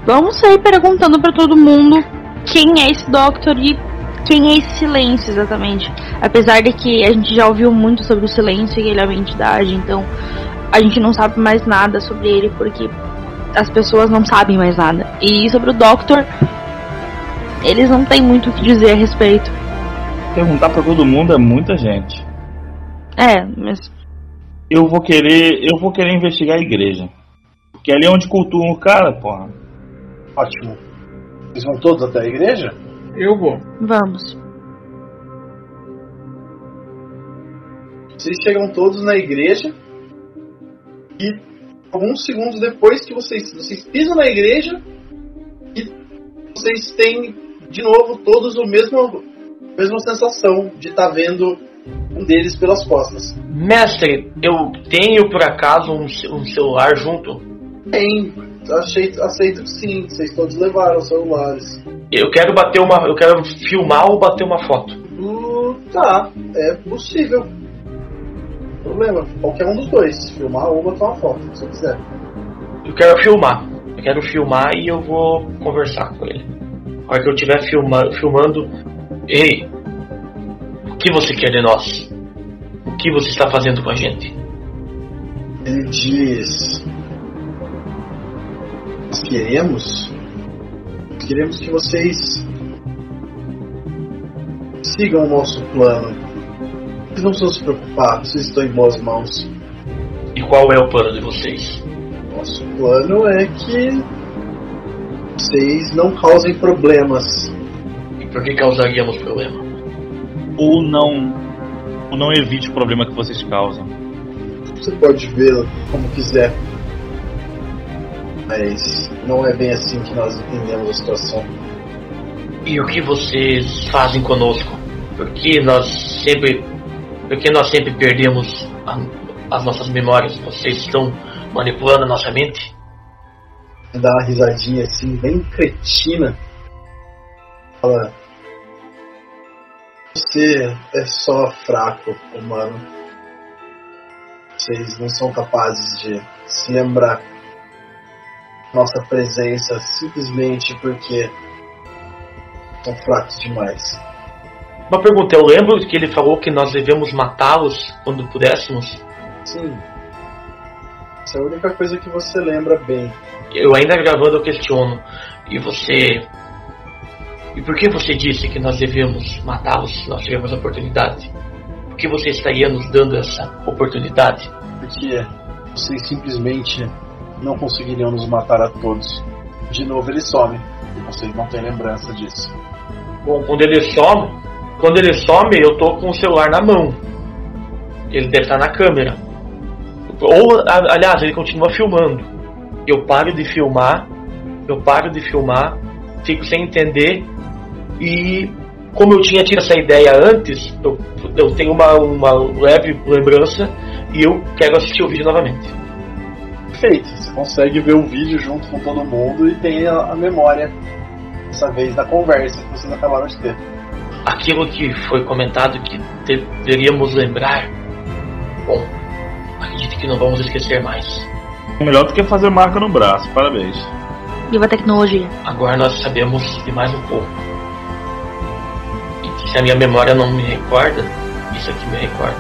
Vamos sair perguntando pra todo mundo quem é esse Doctor e quem é esse silêncio exatamente. Apesar de que a gente já ouviu muito sobre o silêncio e ele é uma entidade, então a gente não sabe mais nada sobre ele porque as pessoas não sabem mais nada. E sobre o Doctor, eles não têm muito o que dizer a respeito. Perguntar pra todo mundo é muita gente. É, mas Eu vou querer, eu vou querer investigar a igreja. Porque ali é onde cultuam o cara, porra. Ótimo. Vocês vão todos até a igreja? Eu vou. vamos. Vocês chegam todos na igreja e alguns segundos depois que vocês, vocês pisam na igreja e vocês têm de novo todos o mesmo mesma sensação de estar vendo um deles pelas costas. Mestre, eu tenho por acaso um, um celular junto? Tem, aceito, aceito que sim, vocês todos levaram celulares. Eu quero bater uma. Eu quero filmar ou bater uma foto. Hum, tá, é possível. Problema, qualquer um dos dois, filmar ou botar uma foto, se você quiser. Eu quero filmar. Eu quero filmar e eu vou conversar com ele. A hora que eu estiver filma, filmando. Ei, o que você quer de nós? O que você está fazendo com a gente? Ele diz: Nós queremos. Queremos que vocês sigam o nosso plano. Vocês não precisam se preocupar, vocês estão em boas mãos. E qual é o plano de vocês? Nosso plano é que vocês não causem problemas. E por que causaríamos problema? Ou não. Ou não evite o problema que vocês causam. Você pode vê-lo como quiser. Mas não é bem assim que nós entendemos a situação. E o que vocês fazem conosco? Por que nós sempre. Por que nós sempre perdemos a- as nossas memórias? Vocês estão manipulando a nossa mente? Dá uma risadinha assim, bem cretina. Fala. Você é só fraco, humano. Vocês não são capazes de se lembrar nossa presença simplesmente porque são fracos demais. Uma pergunta, eu lembro que ele falou que nós devemos matá-los quando pudéssemos. Sim. Essa é a única coisa que você lembra bem. Eu ainda gravando eu questiono. E você. E por que você disse que nós devemos matá-los se nós tivermos a oportunidade? Por que você estaria nos dando essa oportunidade? Porque vocês simplesmente não conseguiriam nos matar a todos. De novo ele some. E vocês não têm lembrança disso. Bom, quando ele some, quando ele some, eu tô com o celular na mão. Ele deve estar na câmera. Ou, aliás, ele continua filmando. Eu paro de filmar, eu paro de filmar, fico sem entender e como eu tinha tido essa ideia antes, eu, eu tenho uma, uma leve lembrança e eu quero assistir o vídeo novamente. Perfeito. Você consegue ver o vídeo junto com todo mundo e tem a, a memória, dessa vez, da conversa que vocês acabaram de ter. Aquilo que foi comentado que deveríamos lembrar, bom, acredito que não vamos esquecer mais. Melhor do que fazer marca no braço, parabéns. Viva a tecnologia. Agora nós sabemos de mais um pouco. E se a minha memória não me recorda, isso aqui me recorda.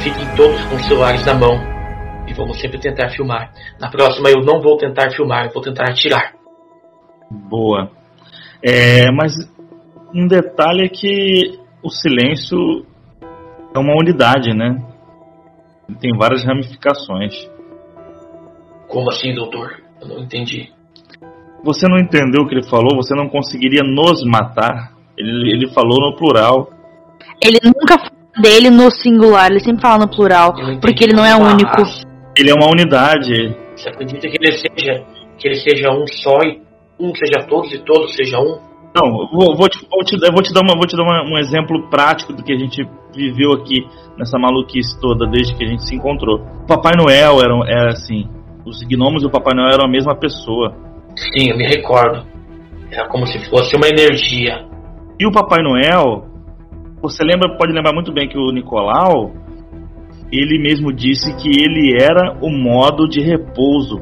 Fiquem todos com os celulares na mão vamos sempre tentar filmar. Na próxima eu não vou tentar filmar, eu vou tentar atirar. Boa. É, mas um detalhe é que o silêncio é uma unidade, né? Tem várias ramificações. Como assim, doutor? Eu não entendi. Você não entendeu o que ele falou? Você não conseguiria nos matar? Ele, ele falou no plural. Ele nunca fala dele no singular, ele sempre fala no plural. Porque ele não é uma único. Ele é uma unidade. Você acredita que ele seja que ele seja um só e um seja todos e todos seja um? Não, vou, vou, te, vou, te, vou te dar, uma, vou te dar uma- um exemplo prático do que a gente viveu aqui nessa maluquice toda desde que a gente se encontrou. O Papai Noel era, era assim. Os gnomos e o Papai Noel eram a mesma pessoa. Sim, eu me recordo. Era como se fosse uma energia. E o Papai Noel, você lembra, pode lembrar muito bem que o Nicolau, ele mesmo disse que ele era o modo de repouso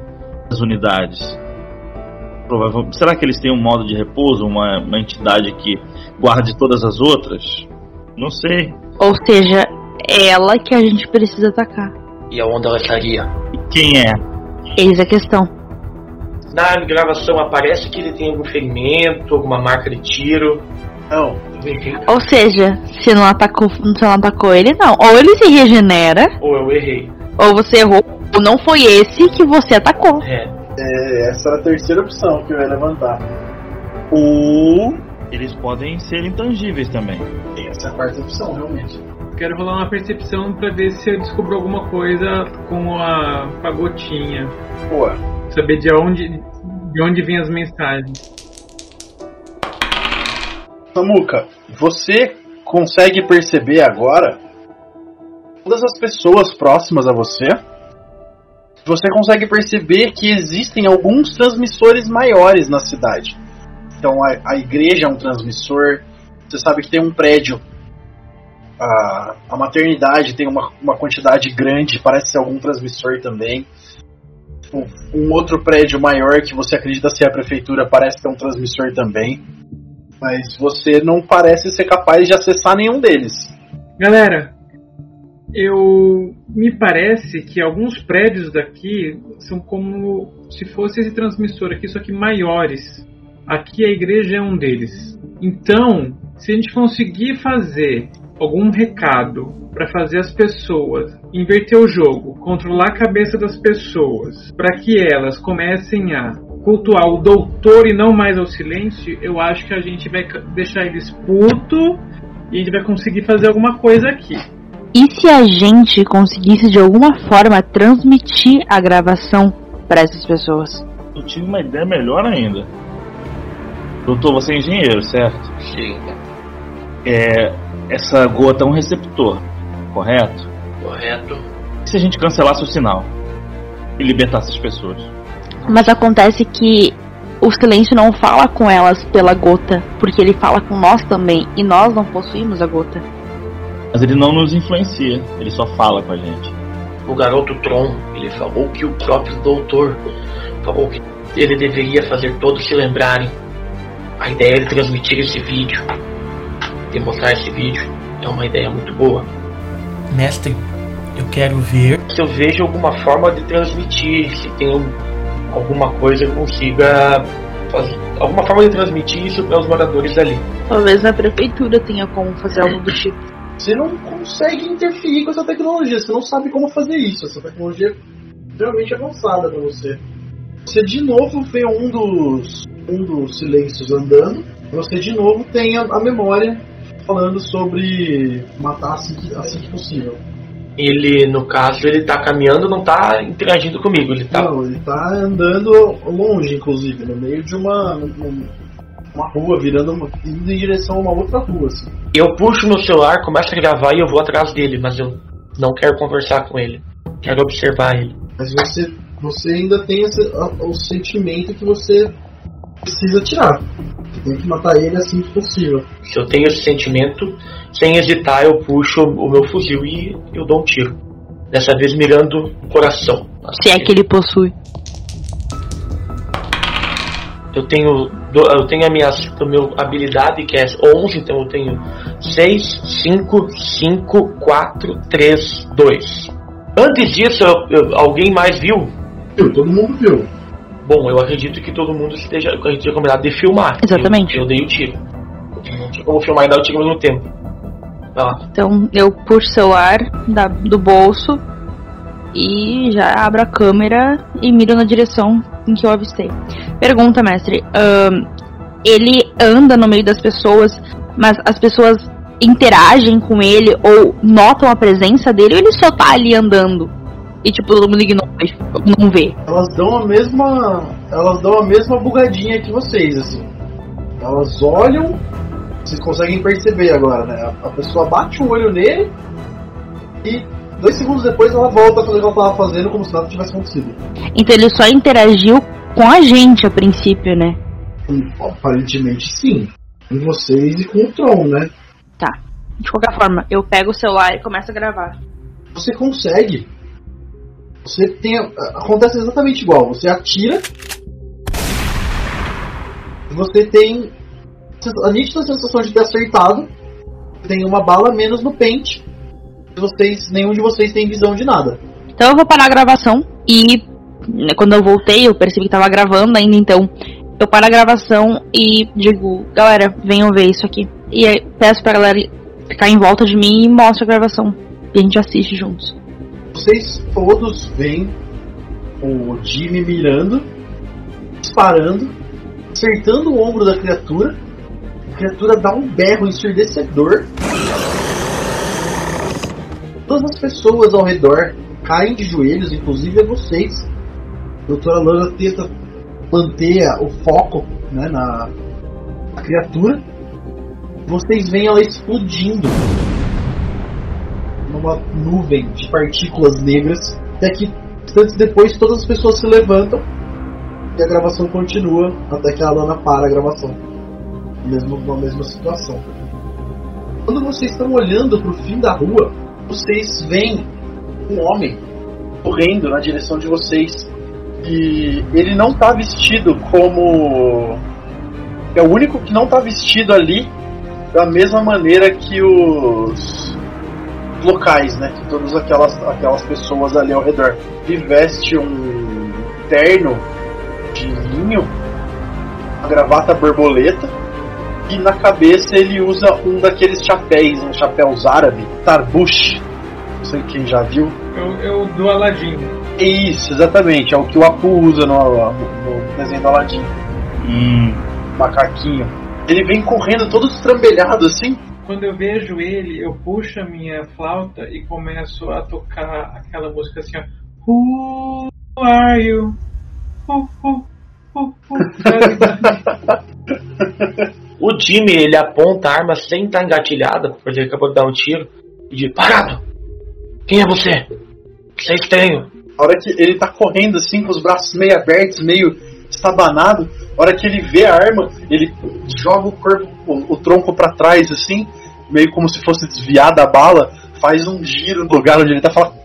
das unidades. Será que eles têm um modo de repouso, uma, uma entidade que guarde todas as outras? Não sei. Ou seja, é ela que a gente precisa atacar. E aonde ela estaria? E quem é? Eis a questão. Na gravação aparece que ele tem algum ferimento, alguma marca de tiro. Não, Ou seja, se não atacou, se não atacou ele, não. Ou ele se regenera, Ou eu errei. ou você errou, ou não foi esse que você atacou. É. é, essa era a terceira opção que eu ia levantar. Ou eles podem ser intangíveis também. Essa é a quarta opção, realmente. Quero rolar uma percepção pra ver se eu descubro alguma coisa com a, com a gotinha. Boa. Saber de onde, de onde vêm as mensagens. Samuca, você consegue perceber agora todas as pessoas próximas a você, você consegue perceber que existem alguns transmissores maiores na cidade. Então a, a igreja é um transmissor, você sabe que tem um prédio. A, a maternidade tem uma, uma quantidade grande, parece ser algum transmissor também. Um, outro prédio maior que você acredita ser a prefeitura parece ter um transmissor também. Mas você não parece ser capaz de acessar nenhum deles. Galera, eu me parece que alguns prédios daqui são como se fosse esse transmissor aqui, só que maiores. Aqui a igreja é um deles. Então, se a gente conseguir fazer algum recado para fazer as pessoas inverter o jogo, controlar a cabeça das pessoas, para que elas comecem a cultuar o doutor e não mais ao silêncio, eu acho que a gente vai deixar eles puto e a gente vai conseguir fazer alguma coisa aqui. E se a gente conseguisse de alguma forma transmitir a gravação para essas pessoas? Eu tive uma ideia melhor ainda. Doutor, você é engenheiro, certo? Sim, É, essa gota é um receptor, correto? correto. E se a gente cancelasse o sinal e libertasse as pessoas? Mas acontece que o silêncio não fala com elas pela gota, porque ele fala com nós também, e nós não possuímos a gota. Mas ele não nos influencia, ele só fala com a gente. O garoto Tron, ele falou que o próprio doutor falou que ele deveria fazer todos se lembrarem. A ideia de transmitir esse vídeo, de mostrar esse vídeo, é uma ideia muito boa. Mestre, eu quero ver. Se eu vejo alguma forma de transmitir, se tem um- alguma coisa consiga fazer, alguma forma de transmitir isso para os moradores ali. Talvez na prefeitura tenha como fazer algo do tipo. Você não consegue interferir com essa tecnologia, você não sabe como fazer isso. Essa tecnologia é extremamente avançada para você. Você de novo vê um dos, um dos silêncios andando, você de novo tem a, a memória falando sobre matar assim que, assim que possível. Ele, no caso, ele tá caminhando, não tá interagindo comigo, ele tá Não, ele tá andando longe, inclusive, no meio de uma, um- uma rua, virando uma, indo em direção a uma outra rua. Assim. Eu puxo meu celular, começo a gravar e eu vou atrás dele, mas eu não quero conversar com ele. Quero observar ele. Mas você, você ainda tem esse, o sentimento que você precisa tirar. Você tem que matar ele assim que possível. Se eu tenho esse sentimento, sem hesitar, eu puxo o meu fuzil e eu dou um tiro. Dessa vez mirando o coração. Se é que ele possui. Eu tenho, eu tenho a minha, a minha habilidade que é 11, então eu tenho 6, 5, 5, 4, 3, 2. Antes disso, eu- eu- alguém mais viu? Viu? Todo mundo viu. Bom, eu acredito que todo mundo esteja, a gente tinha combinado de filmar. Exatamente. Eu, eu dei o tiro. Não tinha como filmar e dar o tiro ao mesmo tempo. Vai lá. Então eu puxo o celular da- do bolso e já abro a câmera e miro na direção em que eu avistei. Pergunta, mestre. ahn, ele anda no meio das pessoas, mas as pessoas interagem com ele ou notam a presença dele ou ele só tá ali andando? E tipo, todo mundo ignora, não vê. Elas dão a mesma. Elas dão a mesma bugadinha que vocês, assim. Elas olham. Vocês conseguem perceber agora, né? A- pessoa bate o olho nele e dois segundos depois ela volta a fazer o que ela tava fazendo como se nada tivesse acontecido. Então ele só interagiu com a gente a princípio, né? Aparentemente sim. Com vocês e com o Tron, né? Tá. De qualquer forma, eu pego o celular e começo a gravar. Você consegue. Você tem. Acontece exatamente igual. Você atira. Você tem a nítida sensação de ter acertado. Tem uma bala menos no pente. Vocês, nenhum de vocês tem visão de nada. Então eu vou parar a gravação e né, quando eu voltei eu percebi que tava gravando ainda, então eu paro a gravação e digo, galera, venham ver isso aqui. E aí peço pra galera ficar em volta de mim e mostro a gravação. E a gente assiste juntos. Vocês todos veem o Jimmy mirando, disparando, acertando o ombro da criatura. A criatura dá um berro ensurdecedor. Todas as pessoas ao redor caem de joelhos, inclusive vocês. A doutora Lana tenta manter o foco né, na criatura. Vocês veem ela explodindo num uma nuvem de partículas negras. Até que instantes depois todas as pessoas se levantam e a gravação continua até que a Alana para a gravação. Mesmo na mesma situação. Quando vocês estão olhando para o fim da rua, vocês veem um homem correndo na direção de vocês. E ele não tá vestido como. É o único que não tá vestido ali da mesma maneira que os locais, né? Que todas aquelas, aquelas pessoas ali ao redor. Ele veste um terno de linho, uma gravata borboleta, e na cabeça ele usa um daqueles chapéus, um chapéus árabe, tarbush. Não sei quem já viu. Eu, eu do Aladdin. Isso, exatamente. É o que o Apu usa no, no, no desenho do Aladdin. Hum. Macaquinho. Ele vem correndo todo estrambelhado assim. Quando eu vejo ele, eu puxo a minha flauta e começo a tocar aquela música assim, ó. Who are you? Who, who, who? O Jimmy, ele aponta a arma sem estar engatilhada, porque ele acabou de dar um tiro, e diz, parado! Quem é você? Você é estranho. A hora que ele tá correndo assim, com os braços meio abertos, meio estabanado, a hora que ele vê a arma, ele joga o corpo, o, o tronco para trás assim, meio como se fosse desviar da bala, faz um giro no lugar onde ele tá fala.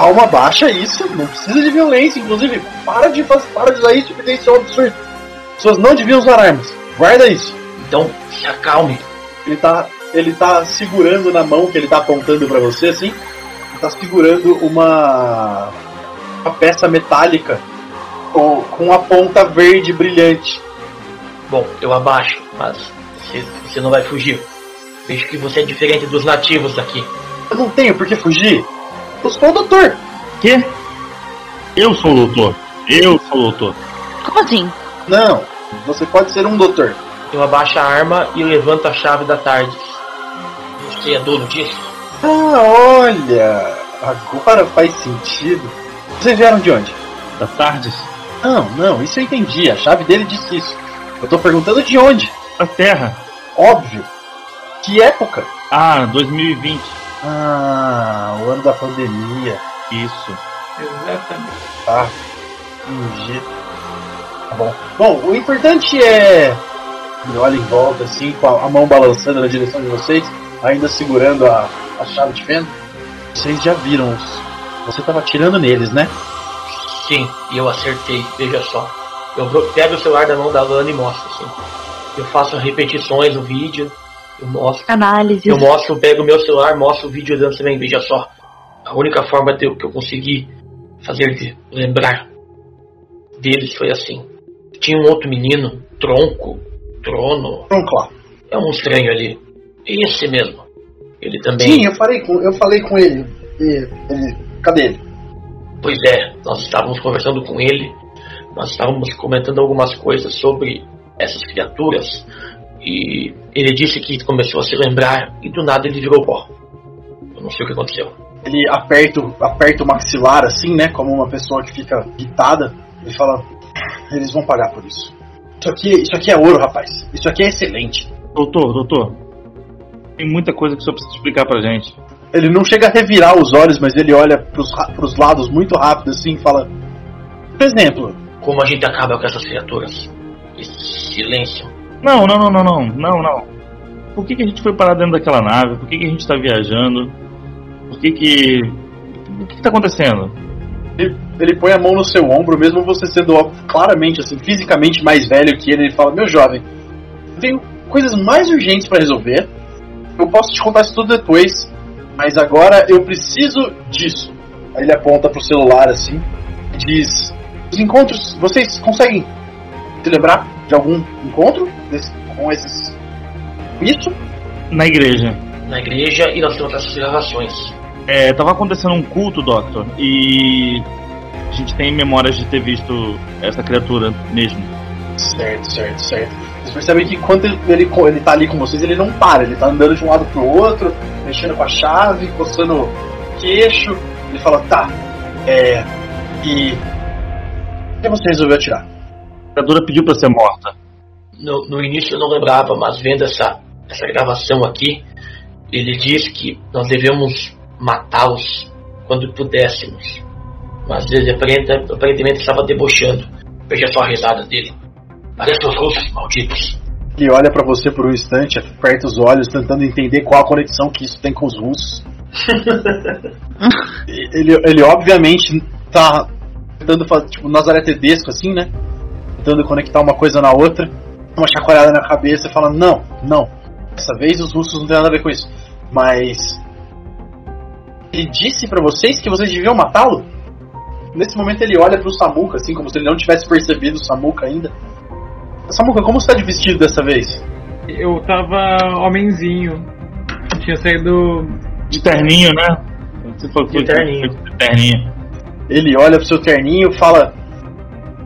Calma, baixa isso, não precisa de violência, inclusive, para de fazer, para de usar isso, porque isso é um absurdo. As pessoas não deviam usar armas. Guarda isso. Então, se acalme. Ele tá, ele tá segurando na mão que ele tá apontando pra você, assim. Ele tá segurando uma, uma peça metálica com, com uma ponta verde brilhante. Bom, eu abaixo, mas você, você não vai fugir. Vejo que você é diferente dos nativos daqui. Eu não tenho por que fugir. Eu sou o doutor. Quê? Eu sou o doutor. Eu sou o doutor. Como assim? Não, você pode ser um doutor. Eu abaixo a arma e levanto a chave da tarde. Você é dono disso? Ah, olha, agora faz sentido. Vocês vieram de onde? Da tarde? Não, não, isso eu entendi. A chave dele disse isso. Eu tô perguntando de onde. Da Terra. Óbvio. Que época? Ah, 2020. Ah, o ano da pandemia. Isso. Exatamente. Tá. Entendi. Tá bom. Bom, o importante é. Olha em volta assim, com a mão balançando na direção de vocês, ainda segurando a, a chave de fenda. Vocês já viram os. Você tava atirando neles, né? Sim, e eu acertei, veja só. Eu pego o celular da mão da Lana e mostro assim. Eu faço repetições no vídeo, eu mostro. Análise. Eu mostro, pego o meu celular, mostro o vídeo dando também, veja só. A única forma de eu, que eu consegui fazer de lembrar deles foi assim. Tinha um outro menino, tronco, trono, lá. é um estranho ali. Esse mesmo. Ele também. Sim, eu falei com, eu falei com ele. E ele. Cadê ele? Pois é, nós estávamos conversando com ele, nós estávamos comentando algumas coisas sobre essas criaturas e ele disse que começou a se lembrar e do nada ele virou pó. Eu não sei o que aconteceu. Ele aperta, o- aperta o maxilar assim, né? Como uma pessoa que fica irritada. E fala: Eles vão pagar por isso. Isso aqui, isso aqui é ouro, rapaz. Isso aqui é excelente. Doutor, doutor. Tem muita coisa que o senhor precisa explicar pra gente. Ele não chega a revirar os olhos, mas ele olha pros, pros lados muito rápido assim e fala: Por exemplo, Como a gente acaba com essas criaturas? Esse silêncio. Não, não, não, não, não, não, não. Por que, que a gente foi parar dentro daquela nave? Por que, que a gente tá viajando? Por que que. O que, que tá acontecendo? ele, ele põe a mão no seu ombro, mesmo você sendo claramente, assim, fisicamente mais velho que ele. Ele fala: Meu jovem, eu tenho coisas mais urgentes pra resolver. Eu posso te contar isso tudo depois, mas agora eu preciso disso. Aí ele aponta pro celular assim e diz: Os encontros, vocês conseguem se lembrar de algum encontro desse- com esses. Isso? Na igreja. Na igreja e nós temos essas gravações. É, tava acontecendo um culto, Doctor, e a gente tem memórias de ter visto essa criatura mesmo. Certo, certo, certo. Vocês percebem que enquanto ele, ele, ele tá ali com vocês, ele não para, ele tá andando de um lado pro outro, mexendo com a chave, coçando o queixo. Ele fala, tá, é. E. Por que você resolveu atirar? A criatura pediu pra ser morta. No, no início eu não lembrava, mas vendo essa, essa gravação aqui, ele diz que nós devemos matá-los quando pudéssemos. Mas ele aparentemente estava debochando. Veja só a risada dele. Parece os russos malditos. Ele olha pra você por um instante, aperta os olhos, tentando entender qual a conexão que isso tem com os russos. ele, ele obviamente tá tentando fazer, tipo, Nazaré Tedesco, assim, né? Tentando conectar uma coisa na outra. Uma chacoalhada na cabeça e fala: Não, não. Dessa vez os russos não tem nada a ver com isso. Mas. Ele disse pra vocês que vocês deviam matá-lo? Nesse momento ele olha pro Samuka, assim, como se ele não tivesse percebido o Samuka ainda. Samuka, como você tá de vestido dessa vez? Eu tava homenzinho. Tinha saído. De terninho, né? Você falou que De terninho. De terninho. Ele olha pro seu terninho e fala: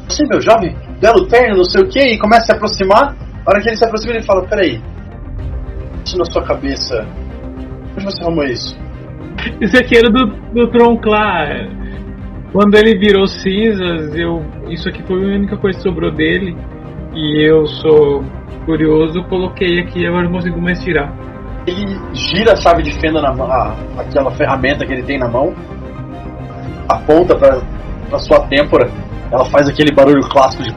Você, meu jovem, belo terno, não sei o que, e começa a se aproximar. Na hora que ele se aproxima, ele fala: Peraí, isso na sua cabeça. Onde você arrumou isso? Isso aqui era do, do Tronclar. Quando ele virou cinzas, eu. Isso aqui foi a única coisa que sobrou dele. E eu sou curioso, coloquei aqui e agora não consigo mais tirar. Ele gira a chave de fenda na mão, a- aquela ferramenta que ele tem na mão, aponta pra sua têmpora, ela faz aquele barulho clássico de.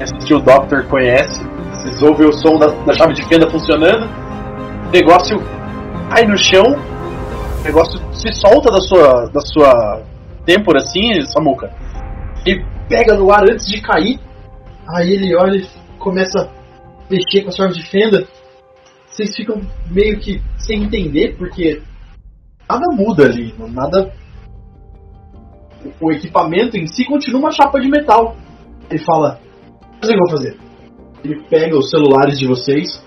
Esse que o Doctor conhece. Vocês ouvem o som da, da chave de fenda funcionando. O negócio cai no chão, o negócio se solta da sua, da sua têmpora assim, Samuka. E pega no ar antes de cair. Aí ele olha e começa a mexer com a chave de fenda vocês ficam meio que sem entender, porque nada muda ali, nada. O, equipamento em si continua uma chapa de metal. Ele fala: O que eu vou fazer? Ele pega os celulares de vocês,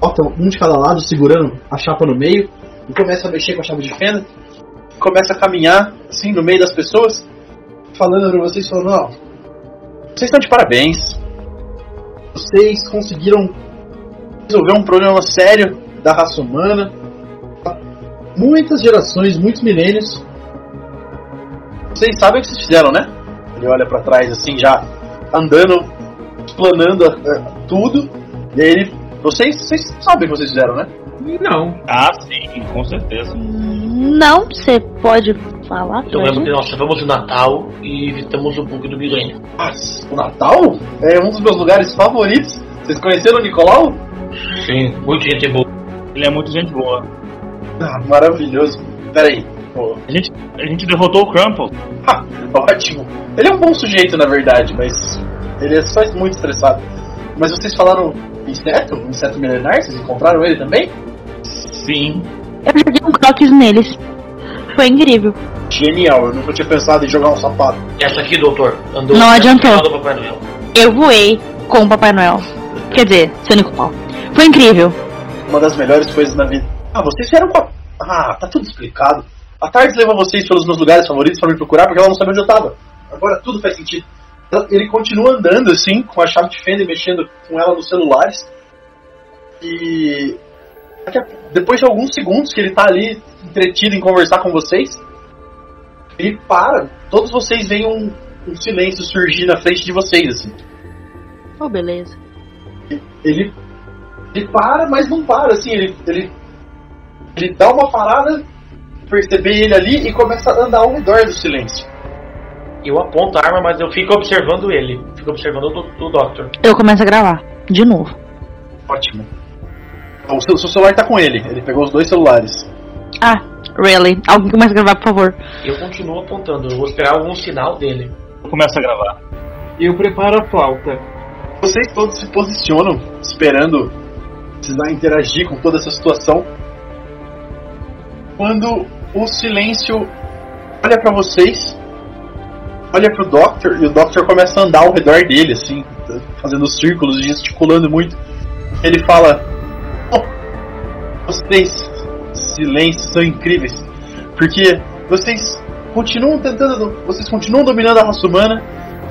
bota um de cada lado, segurando a chapa no meio, e começa a mexer com a chave de fenda. Começa a caminhar, assim, no meio das pessoas, falando pra vocês: falando, vocês estão de parabéns. Vocês conseguiram resolver um problema sério da raça humana. Muitas gerações, muitos milênios. Vocês sabem o que vocês fizeram, né? Ele olha pra trás assim, já andando, explanando eh, tudo. E aí ele. Vocês, vocês sabem o que vocês fizeram, né? Não. Ah, sim, com certeza. Não, você pode falar? Eu pra lembro que gente? nós salvamos o Natal e evitamos o bug do milênio. Mas o Natal é um dos meus lugares favoritos. Vocês conheceram o Nicolau? Sim, muito gente boa. Ele é muito gente boa. Ah, maravilhoso. Peraí. Pô, A gente, a gente derrotou o Crumple. Ha, ótimo. Ele é um bom sujeito, na verdade, mas ele é só muito estressado. Mas vocês falaram inseto? Inseto milenar? Vocês encontraram ele também? Sim. Eu joguei um croques neles. Foi incrível. Genial, eu nunca tinha pensado em jogar um sapato. Essa aqui, doutor, andou Não adiantou. do Papai Noel. Eu voei com o Papai Noel. Quer dizer, seu Nicolau. Foi incrível. Uma das melhores coisas na vida. Ah, vocês vieram com a... Ah, tá tudo explicado. A Tardes levou vocês pelos meus lugares favoritos pra me procurar porque ela não sabia onde eu tava. Agora tudo faz sentido. Ele continua andando assim, com a chave de fenda e mexendo com ela nos celulares. E Depois de alguns segundos que ele tá ali entretido em conversar com vocês, ele para. Todos vocês veem um, um silêncio surgir na frente de vocês, assim. Oh, beleza. Ele, ele para, mas não para, assim, ele, ele, ele dá uma parada, perceber ele ali e começa a andar ao redor do silêncio. Eu aponto a arma, mas eu fico observando ele. Fico observando o, do- o Doctor. Eu começo a gravar. De novo. Ótimo. O seu, seu celular tá com ele, ele pegou os dois celulares. Ah, really? Alguém começa a gravar, por favor. Eu continuo apontando. Eu vou esperar algum sinal dele. Eu começo a gravar. Eu preparo a flauta. Vocês todos se posicionam, esperando precisar interagir com toda essa situação. Quando o silêncio olha pra vocês, olha pro Doctor e o Doctor começa a andar ao redor dele, assim, fazendo círculos, gesticulando muito. Ele fala: "Oh, Vocês, silêncios são incríveis, porque vocês continuam tentando, vocês continuam dominando a raça humana,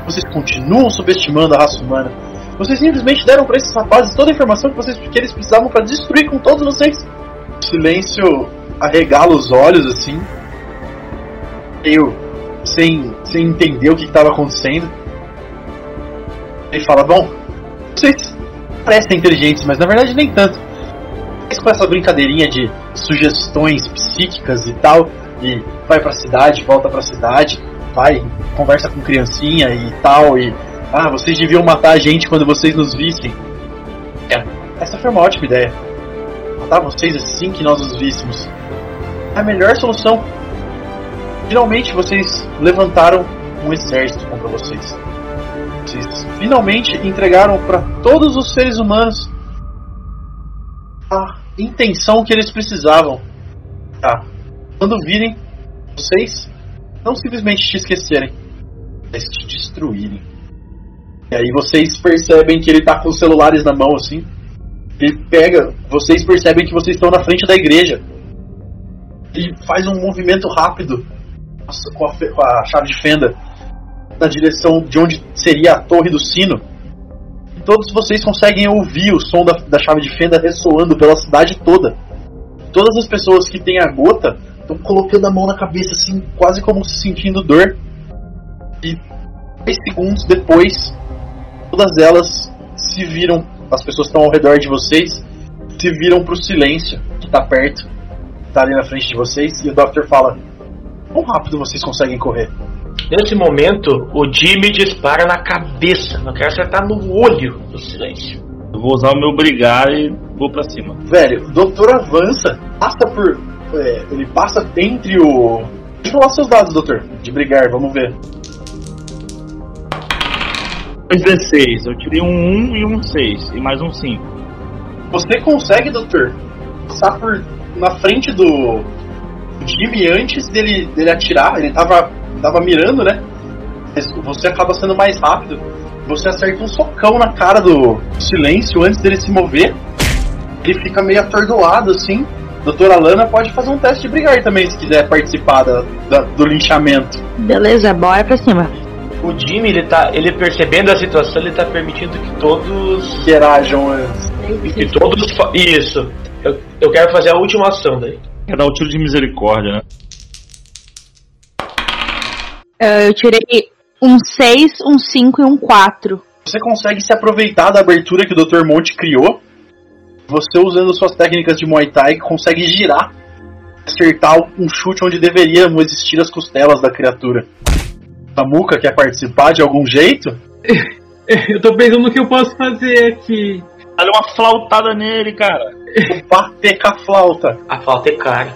vocês continuam subestimando a raça humana. Vocês simplesmente deram pra esses rapazes toda a informação que, vocês, que eles precisavam pra destruir com todos vocês. Silêncio arregala os olhos assim, meio sem, sem entender o que estava acontecendo. Ele fala: Bom, vocês parecem inteligentes, mas na verdade nem tanto. Mas com essa brincadeirinha de sugestões psíquicas e tal, e vai pra cidade, volta pra cidade, vai, conversa com criancinha e tal, e ah, vocês deviam matar a gente quando vocês nos vissem. É, essa foi uma ótima ideia. Matar vocês assim que nós os víssemos. A melhor solução. Finalmente vocês levantaram um exército contra vocês. Vocês finalmente entregaram para todos os seres humanos a intenção que eles precisavam. Tá. Quando virem vocês, não simplesmente te esquecerem, mas te destruírem. E aí vocês percebem que ele tá com os celulares na mão assim. Ele pega, vocês percebem que vocês estão na frente da igreja. Ele faz um movimento rápido com a, com a chave de fenda na direção de onde seria a torre do sino. E todos vocês conseguem ouvir o som da, da chave de fenda ressoando pela cidade toda. Todas as pessoas que têm a gota estão colocando a mão na cabeça, assim, quase como se sentindo dor. E 10 segundos depois, todas elas se viram, as pessoas que estão ao redor de vocês, se viram pro silêncio, que tá perto, tá ali na frente de vocês, e o Doctor fala: Quão rápido vocês conseguem correr? Nesse momento, o Jimmy dispara na cabeça. Eu quero acertar no olho do silêncio. Eu vou usar o meu brigar e vou pra cima. Velho, o Doutor avança, passa por. é, ele passa entre o. Deixa eu falar seus dados, Doutor, de brigar, vamos ver. 16, eu tirei um 1 e um 6, e mais um 5. Você consegue, Doutor, passar por na frente do Jimmy antes dele, dele atirar. Ele tava, tava mirando, né? Mas você acaba sendo mais rápido. Você acerta um socão na cara do silêncio antes dele se mover. Ele fica meio atordoado assim. Doutora Alana pode fazer um teste de brigar também se quiser participar da- da- do linchamento. Beleza, bora pra cima. O Jimmy, ele tá. Ele percebendo a situação, ele tá permitindo que todos. Interajam antes. Que todos. Isso. Eu, eu quero fazer a última ação daí. Quer dar o tiro de misericórdia, né? Eh, Eu tirei um 6, um 5 e um 4. Você consegue se aproveitar da abertura que o Dr. Monte criou. Você usando suas técnicas de Muay Thai consegue girar, acertar um chute onde deveriam existir as costelas da criatura. A Muka quer participar de algum jeito? Eu tô pensando no que eu posso fazer aqui. Dá uma flautada nele, cara. Bater com a flauta. A falta é cara.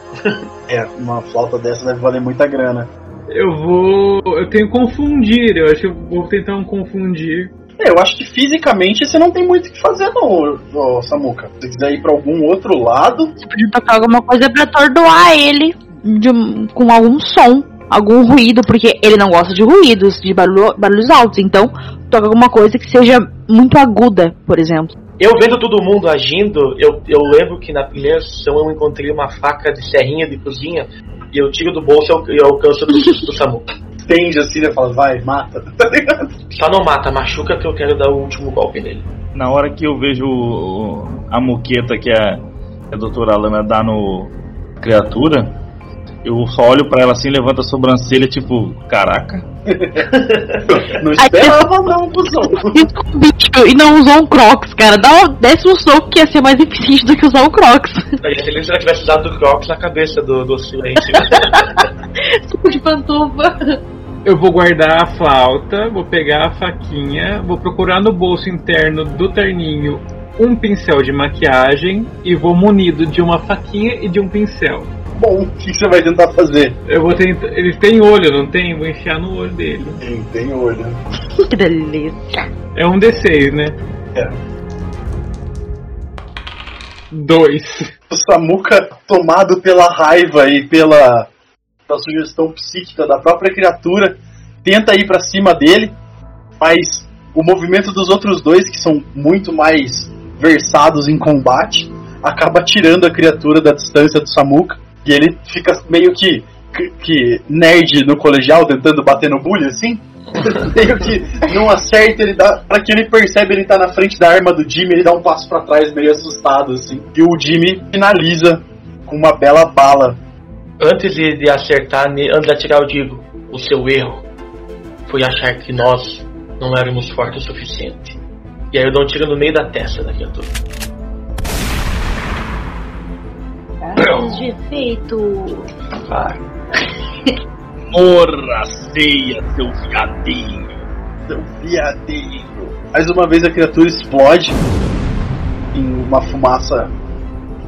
É, uma flauta dessa deve valer muita grana. Eu vou. Eu tenho confundir. Eu acho que eu vou tentar um confundir. É, eu acho que fisicamente você não tem muito o que fazer, não, ô, Samuka. Se quiser ir pra algum outro lado, Você podia tocar alguma coisa pra atordoar ele de com algum som, algum ruído, porque ele não gosta de ruídos, de barulho- barulhos altos. Então, toca alguma coisa que seja muito aguda, por exemplo. Eu vendo todo mundo agindo, eu, eu lembro que na primeira sessão eu encontrei uma faca de serrinha de cozinha e eu tiro do bolso e eu, eu alcanço do, do Samu. tende assim, né? Fala, vai, mata. Tá ligado? Só não mata, machuca que eu quero dar o último golpe nele. Na hora que eu vejo o- a muqueta que a, a doutora Alana dá no criatura, eu só olho pra ela assim, levanto a sobrancelha, tipo, caraca. Não esperava não, cuzão. Bicho, e não usou um Crocs, cara. Dá um décimo soco que ia ser mais eficiente do que usar um Crocs. Ela tivesse usado o Crocs na cabeça do, do silêncio. Soco de pantufa. Eu vou guardar a flauta, vou pegar a faquinha, vou procurar no bolso interno do terninho um pincel de maquiagem e vou munido de uma faquinha e de um pincel. Bom, o que você vai tentar fazer? Eu vou tentar. Ele tem olho, não tem? Vou enfiar no olho dele. Tem, tem olho. Que delícia. É um D6, né? É. Dois. O Samuka, tomado pela raiva e pela, pela sugestão psíquica da própria criatura, tenta ir pra cima dele, mas o movimento dos outros dois, que são muito mais versados em combate, acaba tirando a criatura da distância do Samuka. E ele fica meio que, que, que nerd no colegial, tentando bater no bully, assim. meio que não acerta, ele dá. Pra que ele percebe, ele tá na frente da arma do Jimmy, ele dá um passo pra trás, meio assustado, assim. E o Jimmy finaliza com uma bela bala. antes de, acertar, antes de atirar, eu digo: o seu erro foi achar que nós não éramos fortes o suficiente. E aí eu dou um tiro no meio da testa da criatura. De efeito. Vai. Morra, ceia, seu viadinho. Seu viadinho. Mais uma vez a criatura explode em uma fumaça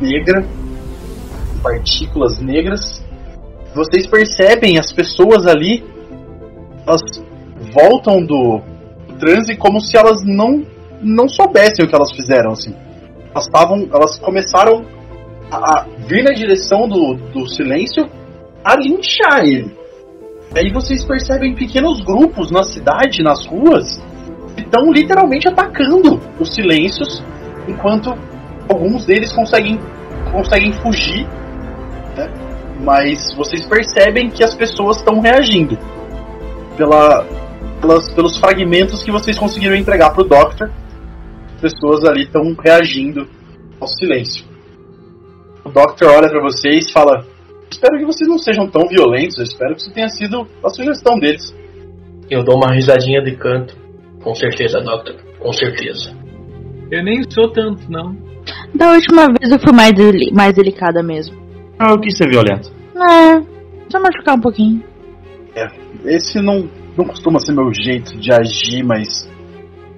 negra, partículas negras. Vocês percebem as pessoas ali, elas voltam do transe como se elas não não soubessem o que elas fizeram assim. Elas estavam, elas começaram a, a vir na direção do, do silêncio a linchar ele. Aí vocês percebem pequenos grupos na cidade, nas ruas, que estão literalmente atacando os silêncios, enquanto alguns deles conseguem, conseguem fugir. né? Mas vocês percebem que as pessoas estão reagindo pela, pelas, pelos fragmentos que vocês conseguiram entregar pro Doctor. As pessoas ali estão reagindo ao silêncio. O Doctor olha para vocês e fala: Espero que vocês não sejam tão violentos. Eu espero que isso tenha sido a sugestão deles. Eu dou uma risadinha de canto. Com certeza, Doctor. Com certeza. Eu nem sou tanto, não. Da última vez eu fui mais, deli- mais delicada mesmo. Ah, eu quis ser violento. É, só machucar um pouquinho. Esse não, não costuma ser meu jeito de agir, mas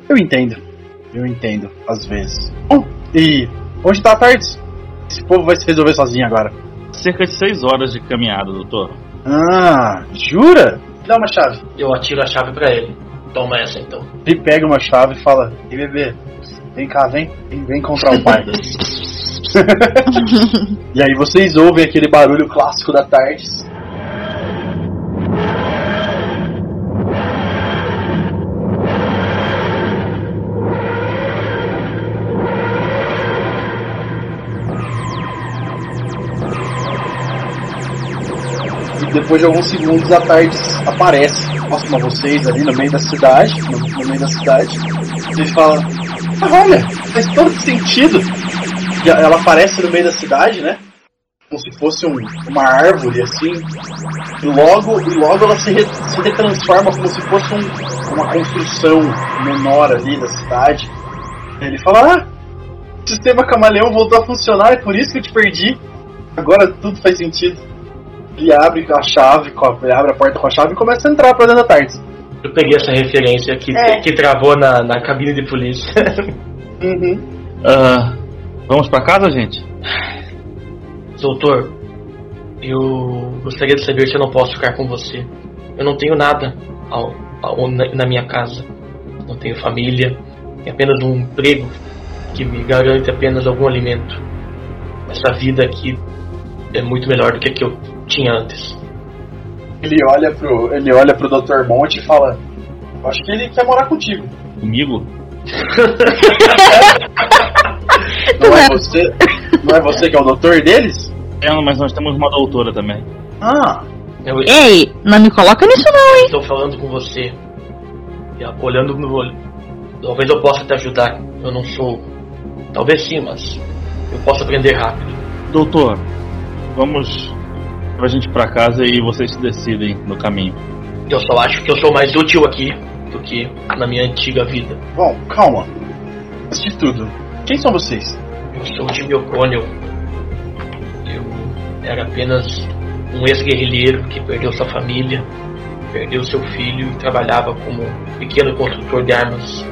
eu entendo. Eu entendo, às vezes. Bom, e onde tá a Tardes? Esse povo vai se resolver sozinho agora. Cerca de 6 horas de caminhada, doutor. Ah, jura? Dá uma chave. Eu atiro a chave pra ele. Toma essa então. Ele pega uma chave e fala: Ei, bebê, vem cá, vem, vem, vem encontrar o pai. e aí vocês ouvem aquele barulho clássico da Tardes. Depois de alguns segundos a Tardes aparece próximo a vocês ali no meio da cidade, no, no meio da cidade. E fala: ah, olha, faz todo sentido. E ela aparece no meio da cidade, né? Como se fosse um- uma árvore assim. E logo, e logo ela se, re- se retransforma como se fosse um- uma construção menor ali da cidade. Ele fala: Ah, o sistema camaleão voltou a funcionar, é por isso que eu te perdi. Agora tudo faz sentido. Ele abre a chave, com a- ele abre a porta com a chave e começa a entrar pra dentro da tarde. Eu peguei essa referência que, É. que travou na, na cabine de polícia. Uhum. Ah, vamos pra casa, gente? Doutor, eu gostaria de saber se eu não posso ficar com você. Eu não tenho nada ao- ao- na, na minha casa. Não tenho família. Tenho apenas um emprego que me garante apenas algum alimento. Essa vida aqui é muito melhor do que a que eu tinha antes. Ele olha pro, ele olha pro Dr. Monte e fala: Acho que ele quer morar contigo. Comigo? Não é você? Não é você que é o doutor deles? É, mas nós temos uma doutora também. Ah, Eu Ei, não me coloca nisso não, hein? estou falando com você, e olhando no olho. Talvez eu possa te ajudar. Eu não sou. Talvez sim, mas eu posso aprender rápido. Doutor, vamos a gente pra casa e vocês se decidem no caminho. Eu só acho que eu sou mais útil aqui do que na minha antiga vida. Bom, calma. Antes de tudo, quem são vocês? Eu sou Jimmy O'Connell. Eu era apenas um ex-guerrilheiro que perdeu sua família, perdeu seu filho e trabalhava como pequeno construtor de armas,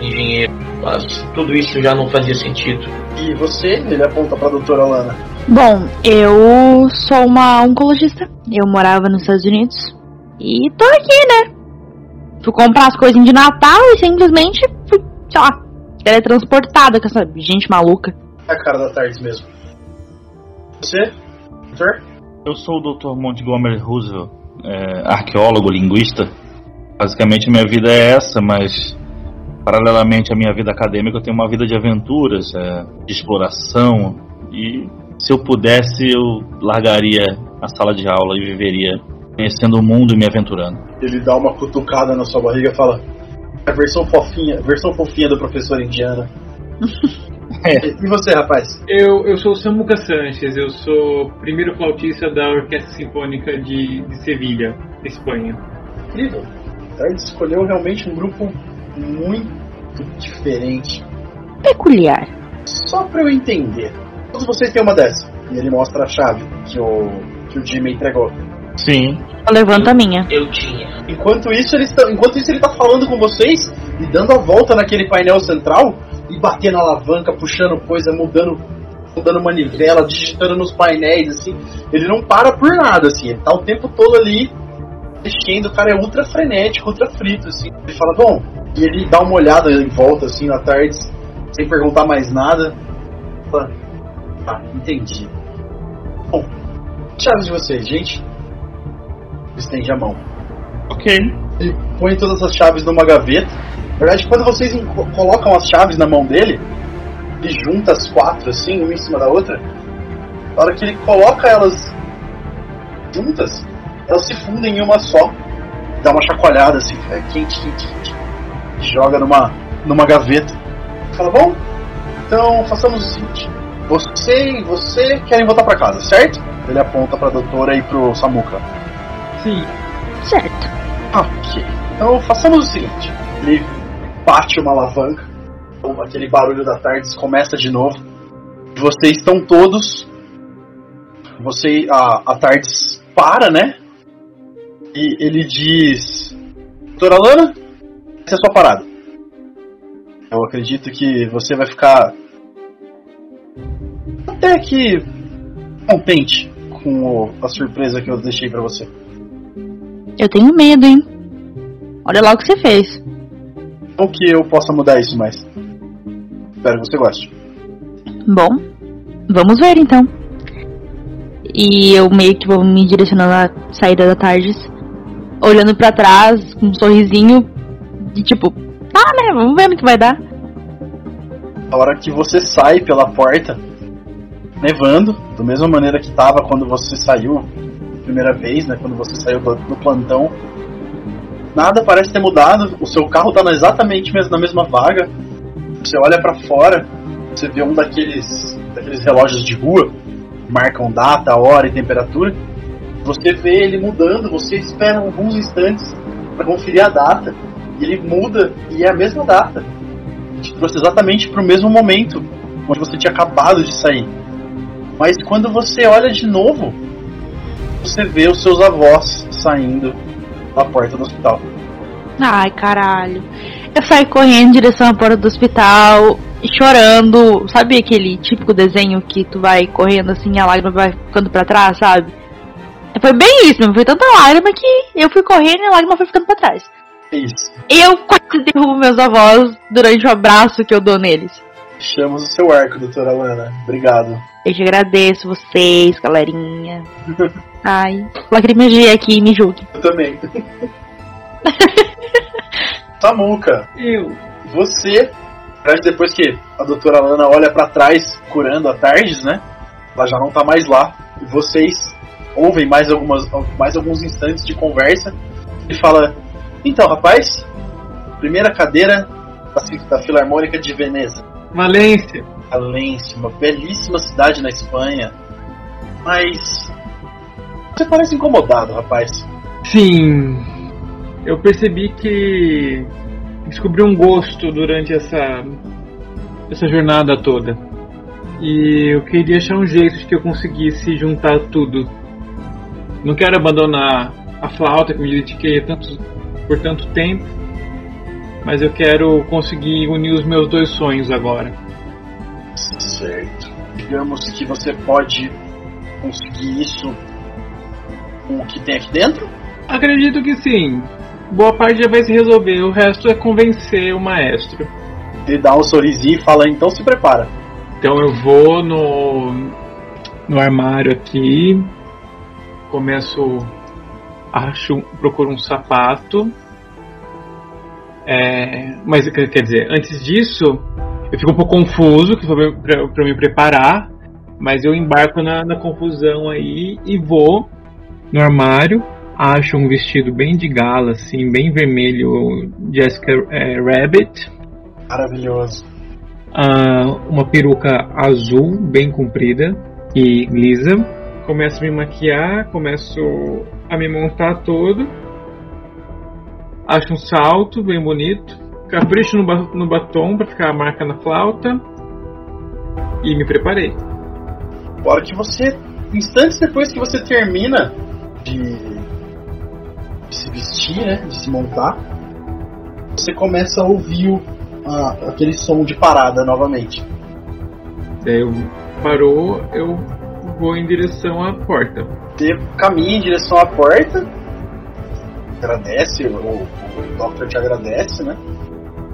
engenheiro. Mas tudo isso já não fazia sentido. E você? Ele aponta pra doutora Lana. Bom, eu sou uma oncologista. Eu morava nos Estados Unidos. E tô aqui, né? Fui comprar as coisinhas de Natal e simplesmente fui, sei lá, teletransportada com essa gente maluca. É a cara da tarde mesmo. Você? Doutor? Eu sou o Dr. Montgomery Roosevelt, é, arqueólogo, linguista. Basicamente, minha vida é essa, mas paralelamente à minha vida acadêmica, eu tenho uma vida de aventuras, é, de exploração. E se eu pudesse, eu largaria a sala de aula e viveria conhecendo o mundo e me aventurando. Ele dá uma cutucada na sua barriga e fala: A versão fofinha, versão fofinha do professor Indiana. É. E você, rapaz? Eu, eu sou o Samuca Sanches, eu sou primeiro flautista da Orquestra Sinfônica de, de Sevilha, Espanha. Incrível. Tarde escolheu realmente um grupo muito diferente. Peculiar. Só pra eu entender. Todos vocês têm uma dessa. E ele mostra a chave que o, que o Jimmy entregou. Sim. Eu levanto a minha. Eu tinha. Enquanto isso, ele está, enquanto isso, ele tá falando com vocês e dando a volta naquele painel central e batendo a alavanca, puxando coisa, mudando, mudando manivela, digitando nos painéis, assim. Ele não para por nada, assim. Ele tá o tempo todo ali mexendo. O cara é ultra frenético, ultra frito, assim. Ele fala, bom, e ele dá uma olhada em volta, assim, na tarde, sem perguntar mais nada. Fala, tá, entendi. Bom, chaves de vocês, gente. Estende a mão Ok. ele põe todas as chaves numa gaveta. Na verdade, quando vocês colocam as chaves na mão dele, ele junta as quatro, assim, uma em cima da outra. Na hora que ele coloca elas juntas, elas se fundem em uma só. Dá uma chacoalhada, assim, é quente, quente, quente. E joga numa, numa gaveta. Fala, bom, então façamos o seguinte. Você e você querem voltar pra casa, certo? Ele aponta pra doutora e pro Samuka. Sim, Certo. Ok. Então façamos o seguinte: ele bate uma alavanca, então, aquele barulho da tarde começa de novo. Vocês estão todos. Você. A, a Tardes para, né? E ele diz: Doutora Lana, essa é a sua parada. Eu acredito que você vai ficar. Até que. contente com o- a surpresa que eu deixei pra você. Eu tenho medo, hein? Olha lá o que você fez. Não que eu possa mudar isso, mas. Espero que você goste. Bom, vamos ver então. E eu meio que vou me direcionando à saída da Tardes, olhando pra trás com um sorrisinho de tipo, tá né, vamos ver no que vai dar. A hora que você sai pela porta, nevando, da mesma maneira que tava quando você saiu a primeira vez, né? Quando você saiu do, do plantão. Nada parece ter mudado. O seu carro tá na- exatamente na mesma vaga. Você olha pra fora, você vê um daqueles, daqueles relógios de rua, marcam data, hora e temperatura. Você vê ele mudando, você espera alguns instantes para conferir a data. Ele muda e é a mesma data te trouxe exatamente para o mesmo momento onde você tinha acabado de sair. Mas quando você olha de novo, você vê os seus avós saindo da porta do hospital. Ai, caralho. Eu saí correndo em direção à porta do hospital, chorando. Sabe aquele típico desenho que tu vai correndo assim e a lágrima vai ficando pra trás, sabe? Foi bem isso, foi tanta lágrima que eu fui correndo e a lágrima foi ficando pra trás. É isso. Eu quase derrubo meus avós durante o abraço que eu dou neles. Chamos o seu arco, doutora Lana. Obrigado. Eu te agradeço vocês, galerinha. Ai, lacrimejei aqui, me julgue. Eu também. Samuca, eu. você, na verdade, depois que a doutora Lana olha para trás curando a Tardes, né? Ela já não tá mais lá. E vocês ouvem mais, algumas, mais alguns instantes de conversa. E fala: Então, rapaz, primeira cadeira da, da Filarmônica de Veneza. Valência, Valência, uma belíssima cidade na Espanha. Mas. Você parece incomodado, rapaz. Sim, eu percebi que descobri um gosto durante essa essa jornada toda. E eu queria achar um jeito de que eu conseguisse juntar tudo. Não quero abandonar a flauta que me dediquei tanto, por tanto tempo, mas eu quero conseguir unir os meus dois sonhos agora. Certo. Digamos que você pode conseguir isso com o que tem aqui dentro? Acredito que sim. Boa parte já vai se resolver, o resto é convencer o maestro. Ele dá um sorrisinho e fala, então se prepara. Então eu vou no, no armário aqui, começo, acho, procuro um sapato. É, mas quer dizer, antes disso, eu fico um pouco confuso, que foi para me preparar, mas eu embarco na, na confusão aí e vou no armário, acho um vestido bem de gala, assim, bem vermelho, Jessica é, Rabbit. Maravilhoso. Uh, uma peruca azul, bem comprida e lisa. Começo a me maquiar, começo a me montar todo. Acho um salto bem bonito. Capricho no, ba no batom para ficar a marca na flauta. E me preparei. Hora que você. Instantes depois que você termina de, de se vestir, né? De se montar, você começa a ouvir o, a, aquele som de parada novamente. Daí eu parou, eu vou em direção à porta. Você caminha em direção à porta, agradece, o, o Doctor te agradece, né?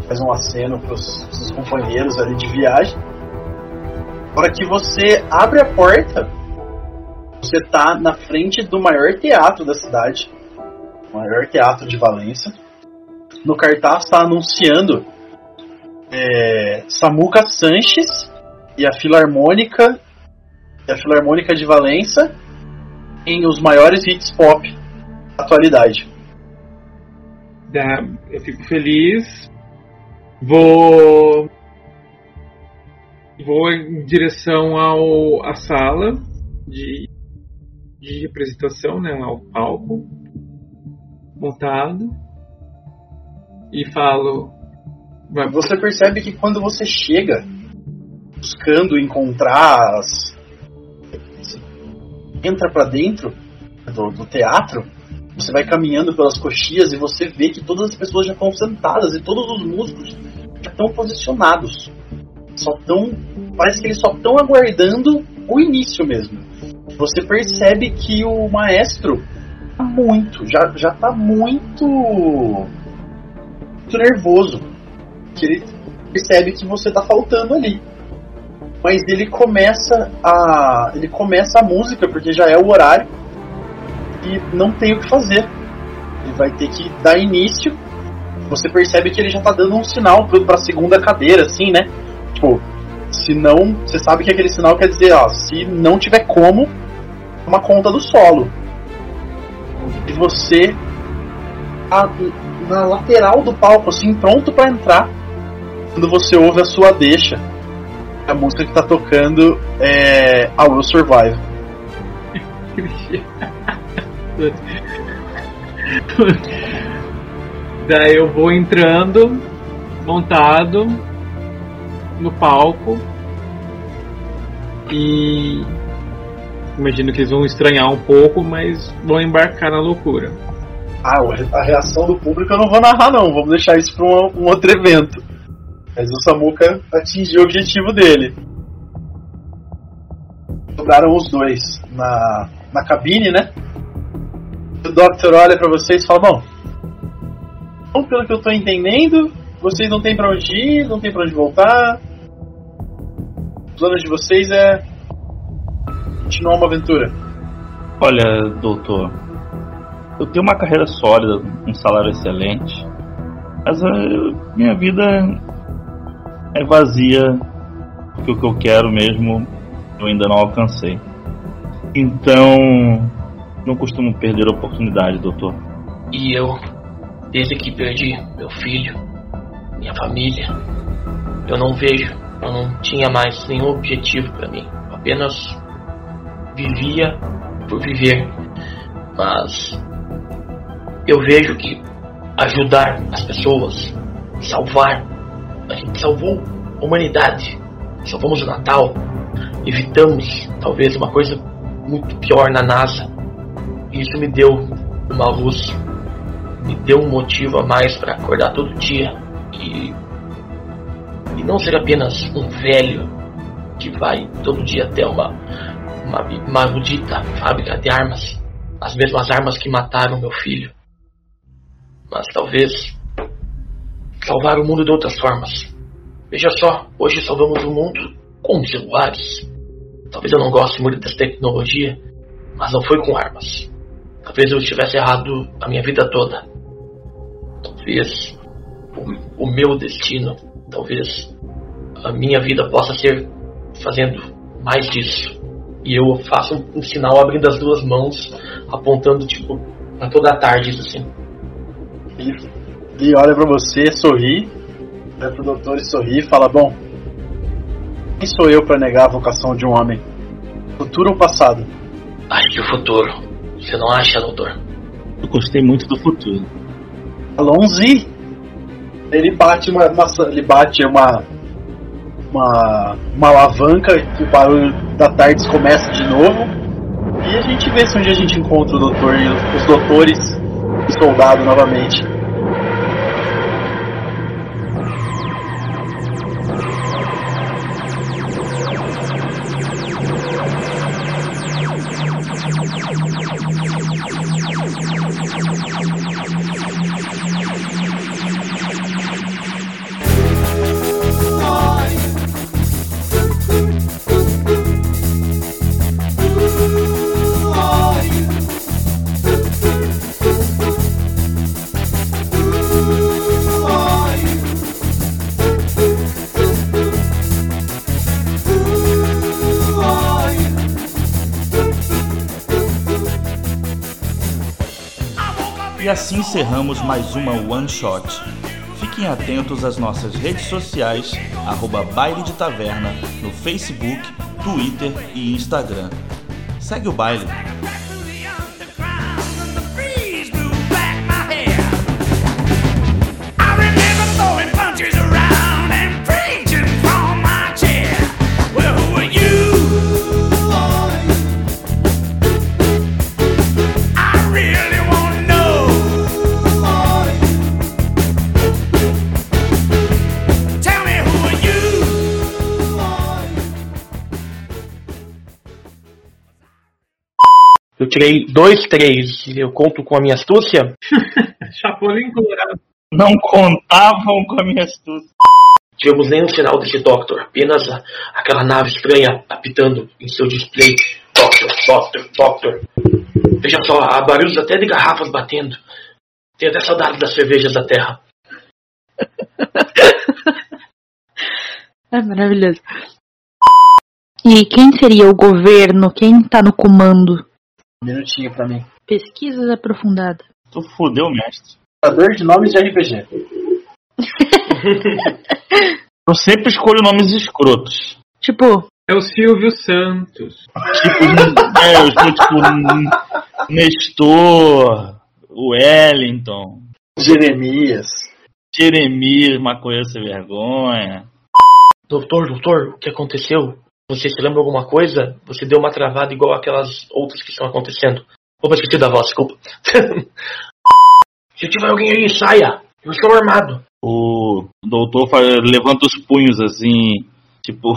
Faz um aceno para os seus companheiros ali de viagem. Na hora que você abre a porta, você tá na frente do maior teatro da cidade, o maior teatro de Valência. No cartaz está anunciando é, Samuca Sanches e a Filarmônica e a Filarmônica de Valença em os maiores hits pop da atualidade. Eu fico feliz. Vou vou em direção ao à sala de de apresentação, né, ao palco montado e falo. Você percebe que quando você chega buscando encontrar as... entra para dentro do, do, teatro, você vai caminhando pelas coxias e você vê que todas as pessoas já estão sentadas e todos os músicos já estão posicionados. Só estão. Parece que eles só estão aguardando o início mesmo você percebe que o maestro tá muito, já, já tá muito, muito nervoso. Que ele percebe que você tá faltando ali. Mas ele começa a. ele começa a música, porque já é o horário. E não tem o que fazer. Ele vai ter que dar início. Você percebe que ele já tá dando um sinal pra segunda cadeira, assim, né? Tipo, se não. Você sabe que aquele sinal quer dizer, ó, se não tiver como, uma conta do solo. E você a, na lateral do palco, assim, pronto para entrar, quando você ouve a sua deixa. A música que tá tocando é I Will Survive. Daí eu vou entrando, montado no palco e imagino que eles vão estranhar um pouco, mas vão embarcar na loucura. Ah, a reação do público eu não vou narrar não, vamos deixar isso para um, um, outro evento. Mas o Samuka atingiu o objetivo dele. Sobraram os dois na, na cabine, né? O Doctor olha para vocês e fala, bom, então, pelo que eu tô entendendo, vocês não tem para onde ir, não tem para onde voltar. O plano de vocês é continuar uma aventura? Olha, doutor, eu tenho uma carreira sólida, um salário excelente, mas uh, minha vida é vazia porque o que eu quero mesmo eu ainda não alcancei. Então, não costumo perder a oportunidade, doutor. E eu, desde que perdi meu filho, minha família, eu não vejo Eu não tinha mais nenhum objetivo para mim. Eu apenas vivia por viver. Mas eu vejo que ajudar as pessoas, salvar, a gente salvou a humanidade, salvamos o Natal, evitamos talvez uma coisa muito pior na NASA. Isso me deu uma luz, me deu um motivo a mais para acordar todo dia e, e não ser apenas um velho que vai todo dia até uma, uma maldita fábrica de armas, as mesmas armas que mataram meu filho. Mas talvez salvar o mundo de outras formas. Veja só, hoje salvamos o mundo com celulares. Talvez eu não goste muito dessa tecnologia, mas não foi com armas. Talvez eu estivesse errado a minha vida toda. Talvez o, o meu destino, talvez a minha vida possa ser fazendo mais disso. E eu faço um, um sinal abrindo as duas mãos, apontando tipo para toda a tarde assim. Ele olha para você, sorri, olha pro doutor e sorri e fala: Bom, quem sou eu para negar a vocação de um homem? Futuro ou passado? Ai, que o futuro. Você não acha, doutor? Eu gostei muito do futuro. Alonzi! Ele bate uma, uma- ele bate uma uma, uma alavanca e o barulho da tarde começa de novo. E a gente vê se um dia a gente encontra o doutor e os, doutores e o soldado novamente. Encerramos mais uma One Shot. Fiquem atentos às nossas redes sociais, arroba Baile de Taverna, no Facebook, Twitter e Instagram. Segue o baile. Tirei dois, três. Eu conto com a minha astúcia. Chapolin colorado. Não contavam com a minha astúcia. Tivemos nenhum sinal desse Doctor, apenas a- aquela nave estranha apitando em seu display. Doctor, Doctor, Doctor. Veja só, há barulhos até de garrafas batendo. Tenho até saudade das cervejas da Terra. É maravilhoso. E quem seria o governo? Quem tá no comando? Minutinho pra mim. Pesquisas aprofundadas. Tu fudeu, mestre. Criador de nomes de RPG. Eu sempre escolho nomes escrotos. Tipo, É o Silvio Santos. Tipo, é, eu sou tipo Nestor, Wellington, Jeremias. Jeremias, maconheiro sem vergonha. Doutor, doutor, o que aconteceu? Você se lembra alguma coisa? Você deu uma travada igual aquelas outras que estão acontecendo. Opa, esqueci da voz, desculpa. Se tiver alguém aí, saia! Eu estou armado. O doutor levanta os punhos assim, tipo,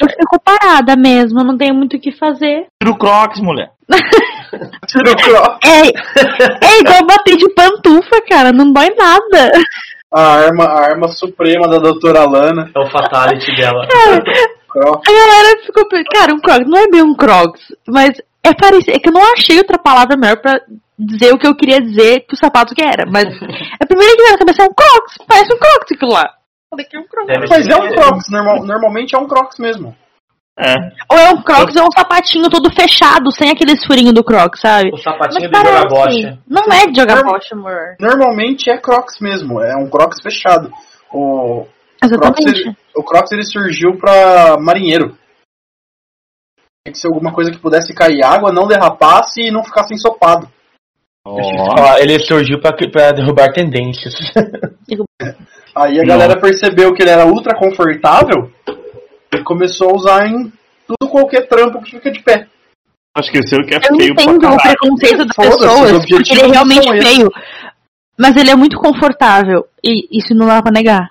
eu fico parada mesmo, eu não tenho muito o que fazer. tira o crocs, mulher. Tira o cro- É, é igual bater de pantufa, cara, não dói nada. A arma, a arma suprema da doutora Lana. É o fatality dela. Cro- A galera ficou. Cara, um crocs não é bem um crocs, mas é parecido. É que eu não achei outra palavra melhor pra dizer o que eu queria dizer que o sapato que era. Mas a primeira que veio na cabeça é um crocs, parece um crocs aquilo lá. Falei que é um crocs. Deve Mas ser- é um Crocs, normal- normalmente é um Crocs mesmo. É. Ou é um crocs, ou é um sapatinho todo fechado, sem aqueles furinhos do crocs, sabe? O sapatinho Mas de jogar bocha. Não é de jogar Normal- bocha, amor. Normalmente é Crocs mesmo, é um Crocs fechado. O Crocs, Exatamente. ele, o Crocs ele surgiu pra marinheiro. Tem que ser alguma coisa que pudesse cair água, não derrapasse e não ficasse ensopado. Ó, Ah, ele surgiu pra, pra derrubar tendências. Aí a Não. galera percebeu que ele era ultra confortável e começou a usar em tudo qualquer trampo que fica de pé. esqueceu que é Eu feio pra entendo o preconceito das pessoas, porque ele é realmente feio. Mas ele é muito confortável. E isso não dá pra negar.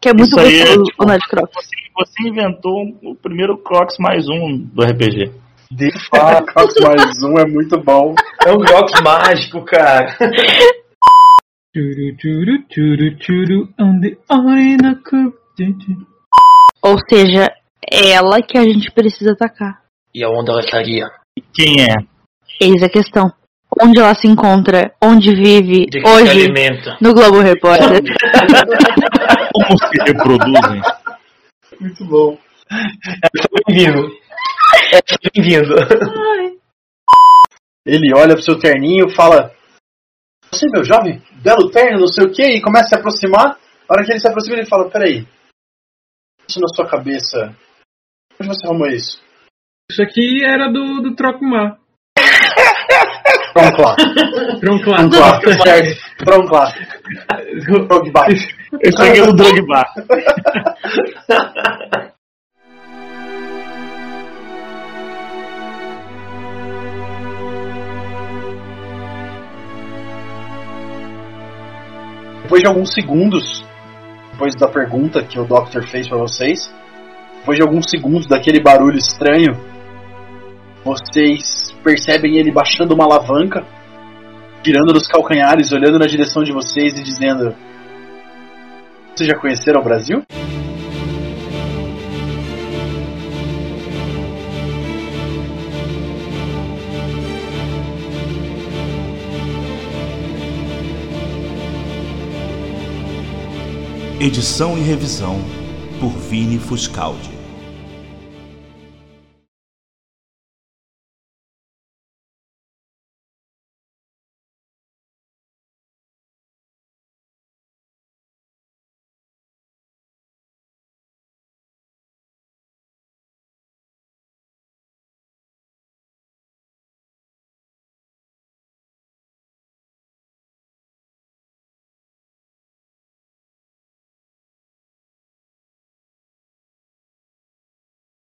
Que é muito Isso aí é, gostoso tipo, o Nerd Crocs. Você, você inventou o primeiro Crocs mais um do RPG. Ah, Crocs mais um é muito bom. É um Crocs mágico, cara. Churu, churu, churu, churu, on the arena. Ou seja, é ela que a gente precisa atacar. E aonde ela estaria? E quem é? Eis a questão. Onde ela se encontra? Onde vive? De que se Hoje? alimenta? No Globo Repórter. Como se reproduzem? Muito bom. Bem-vindo. É, bem-vindo. Ele olha pro seu terninho e fala: Você, meu jovem, belo terno, não sei o que, e começa a se aproximar. A hora que ele se aproxima, ele fala: Peraí, isso na sua cabeça. Onde você arrumou isso? Isso aqui era do, do Trocmar. Tronclá. Tronclar. Tronclá. certo. Tronclá. Drogba. Esse aqui é do Drogba. Depois de alguns segundos, depois da pergunta que o Doctor fez pra vocês, depois de alguns segundos daquele barulho estranho, vocês percebem ele baixando uma alavanca, girando nos calcanhares, olhando na direção de vocês e dizendo: Vocês já conheceram o Brasil? Edição e revisão por Vini Fuscaldi.